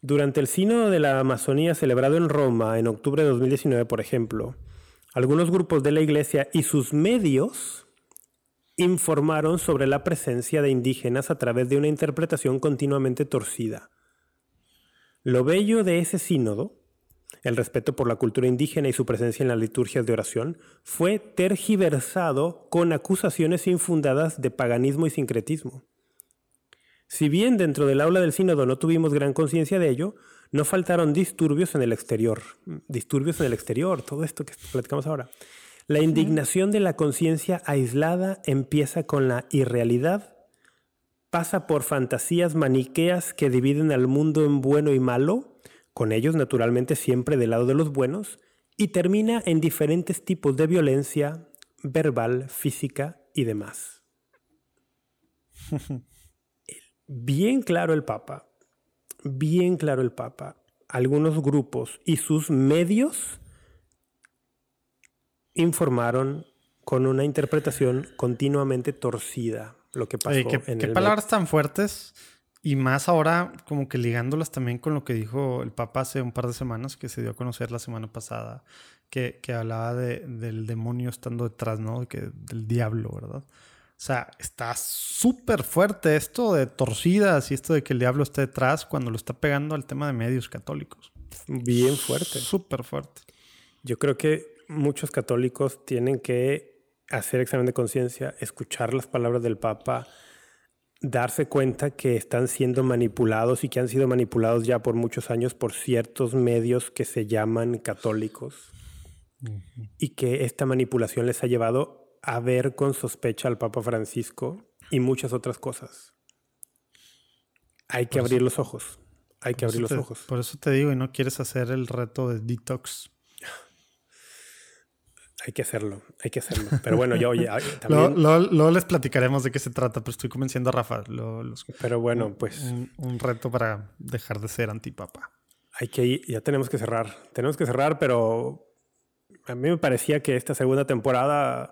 Durante el Sínodo de la Amazonía celebrado en Roma en octubre de 2019, por ejemplo, algunos grupos de la Iglesia y sus medios informaron sobre la presencia de indígenas a través de una interpretación continuamente torcida. Lo bello de ese sínodo, el respeto por la cultura indígena y su presencia en las liturgias de oración, fue tergiversado con acusaciones infundadas de paganismo y sincretismo. Si bien dentro del aula del sínodo no tuvimos gran conciencia de ello, no faltaron disturbios en el exterior. Disturbios en el exterior, todo esto que platicamos ahora. La indignación de la conciencia aislada empieza con la irrealidad, pasa por fantasías maniqueas que dividen al mundo en bueno y malo, con ellos naturalmente siempre del lado de los buenos, y termina en diferentes tipos de violencia verbal, física y demás. bien claro el Papa, bien claro el Papa, algunos grupos y sus medios informaron con una interpretación continuamente torcida lo que pasó ¿qué, en ¿qué palabras tan fuertes y más ahora como que ligándolas también con lo que dijo el Papa hace un par de semanas que se dio a conocer la semana pasada que, hablaba de, del demonio estando detrás, ¿no? Que, del diablo, ¿verdad? O sea, está súper fuerte esto de torcidas y esto de que el diablo esté detrás cuando lo está pegando al tema de medios católicos. Bien fuerte. Súper fuerte. Yo creo que muchos católicos tienen que hacer examen de conciencia, escuchar las palabras del Papa, darse cuenta que están siendo manipulados y que han sido manipulados ya por muchos años por ciertos medios que se llaman católicos y que esta manipulación les ha llevado a ver con sospecha al Papa Francisco y muchas otras cosas. Hay que abrir los ojos. Hay que abrir los ojos. Por eso te digo, y no quieres hacer el reto de detox. Hay que hacerlo, hay que hacerlo. Pero bueno, yo también... luego, les platicaremos de qué se trata, pero estoy convenciendo a Rafa. pero bueno, pues... Un, reto para dejar de ser antipapa. Hay que ir, ya tenemos que cerrar. Tenemos que cerrar, pero a mí me parecía que esta segunda temporada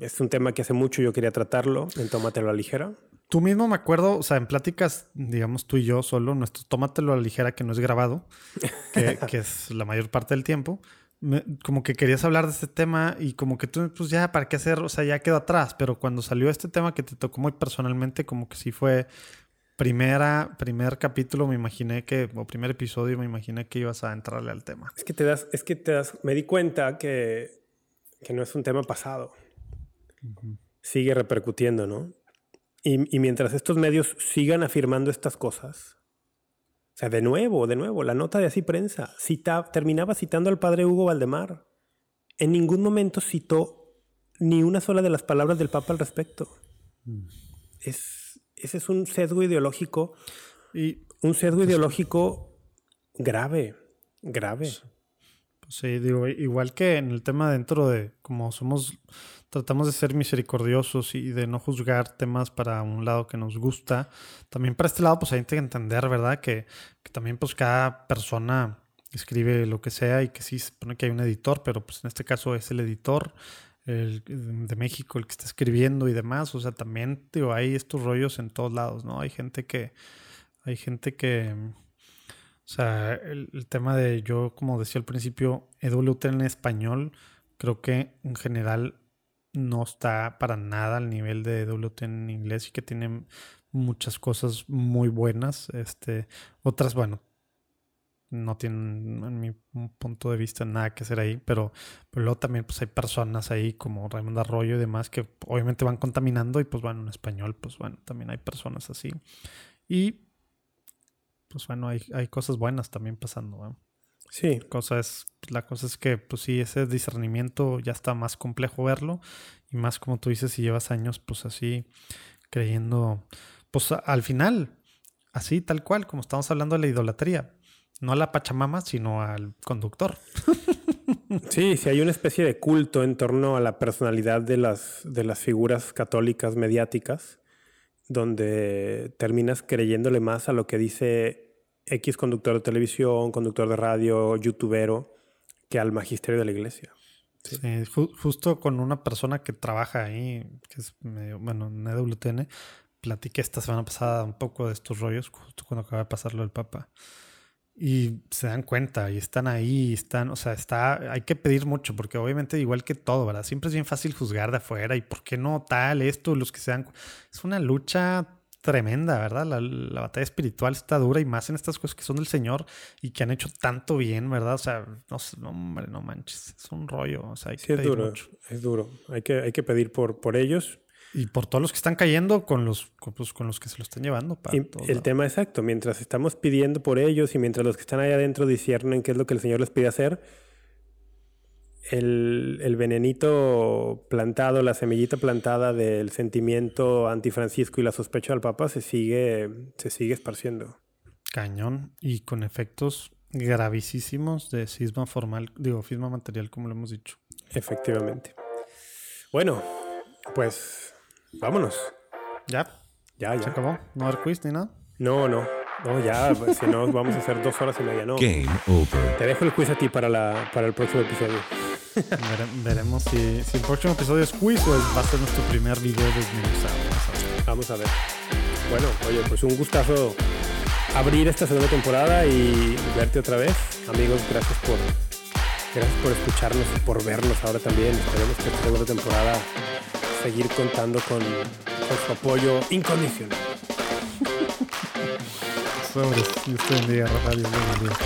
es un tema que hace mucho yo quería tratarlo en Tómatelo a ligera. Tú mismo me acuerdo, o sea, en pláticas, digamos tú y yo solo, nuestro Tómatelo a ligera que no es grabado, que, que es la mayor parte del tiempo, como que querías hablar de este tema y como que tú, pues ya, ¿para qué hacer? O sea, ya quedó atrás, pero cuando salió este tema que te tocó muy personalmente, como que sí fue primera, primer capítulo, me imaginé que, o primer episodio, me imaginé que ibas a entrarle al tema. Es que te das, es que te das, me di cuenta que, que no es un tema pasado sigue repercutiendo, ¿no? Y, mientras estos medios sigan afirmando estas cosas, o sea, de nuevo, de nuevo, la nota de así prensa cita, terminaba citando al padre Hugo Valdemar. En ningún momento citó ni una sola de las palabras del Papa al respecto. Mm. Es, ese es un sesgo ideológico y un sesgo ideológico grave, grave. Sí, digo, igual que en el tema dentro de como somos tratamos de ser misericordiosos y de no juzgar temas para un lado que nos gusta. También para este lado, pues hay que entender, ¿verdad? Que, también pues cada persona escribe lo que sea y que sí se supone que hay un editor, pero pues en este caso es el editor el, de México el que está escribiendo y demás. O sea, también, digo, hay estos rollos en todos lados, ¿no? Hay gente que, hay gente que, o sea, el, el tema de yo, como decía al principio, EWT en español, creo que en general no está para nada al nivel de WT en inglés y que tiene muchas cosas muy buenas. Este, otras, bueno, no tienen, en mi punto de vista, nada que hacer ahí, pero, pero luego también pues hay personas ahí como Raymond Arroyo y demás que obviamente van contaminando y pues bueno, en español, pues bueno, también hay personas así. Y pues bueno, hay, hay cosas buenas también pasando. Sí. Cosa es, la cosa es que, pues sí, ese discernimiento ya está más complejo verlo. Y más como tú dices, si llevas años, pues así, creyendo, pues al final, así tal cual, como estamos hablando de la idolatría. No a la Pachamama, sino al conductor. Sí, sí, hay una especie de culto en torno a la personalidad de las, de las figuras católicas mediáticas, donde terminas creyéndole más a lo que dice X conductor de televisión, conductor de radio, youtubero, que al magisterio de la iglesia. Sí, justo con una persona que trabaja ahí, que es medio, bueno, en EWTN, platiqué esta semana pasada un poco de estos rollos, justo cuando acaba de pasarlo el Papa. Y se dan cuenta y están ahí, están, o sea, está, hay que pedir mucho, porque obviamente igual que todo, ¿verdad? Siempre es bien fácil juzgar de afuera y por qué no tal, esto, los que sean. Es una lucha tremenda, ¿verdad? La, batalla espiritual está dura y más en estas cosas que son del Señor y que han hecho tanto bien, ¿verdad? O sea, no, hombre, no manches, es un rollo. O sea, hay que es duro, es duro. Hay que, hay que pedir por, por ellos. Y por todos los que están cayendo con los, con, pues, los que se lo están llevando. el tema exacto, mientras estamos pidiendo por ellos y mientras los que están ahí adentro disciernen qué es lo que el Señor les pide hacer, el, el, venenito plantado, la semillita plantada del sentimiento antifrancisco y la sospecha del Papa se sigue, se sigue esparciendo. Cañón y con efectos gravísimos de cisma formal, digo, cisma material, como lo hemos dicho. Efectivamente. Bueno, pues vámonos. Ya. Ya, ya. ¿Se acabó? ¿No hay quiz ni nada? No, no. No, ya, pues, si no, vamos a hacer dos horas y media, no. Game over. Te dejo el quiz a ti para, la, para el próximo episodio veremos si, si, el próximo episodio es quiz o va a ser nuestro primer video desmenuzado. Vamos a ver. Bueno, oye, pues un gustazo abrir esta segunda temporada y verte otra vez. Amigos, gracias por, gracias por escucharnos y por vernos ahora también. Esperemos que esta segunda temporada seguir contando con, con su apoyo incondicional. Sobres, Dios bendiga, Rafael, Dios bendiga.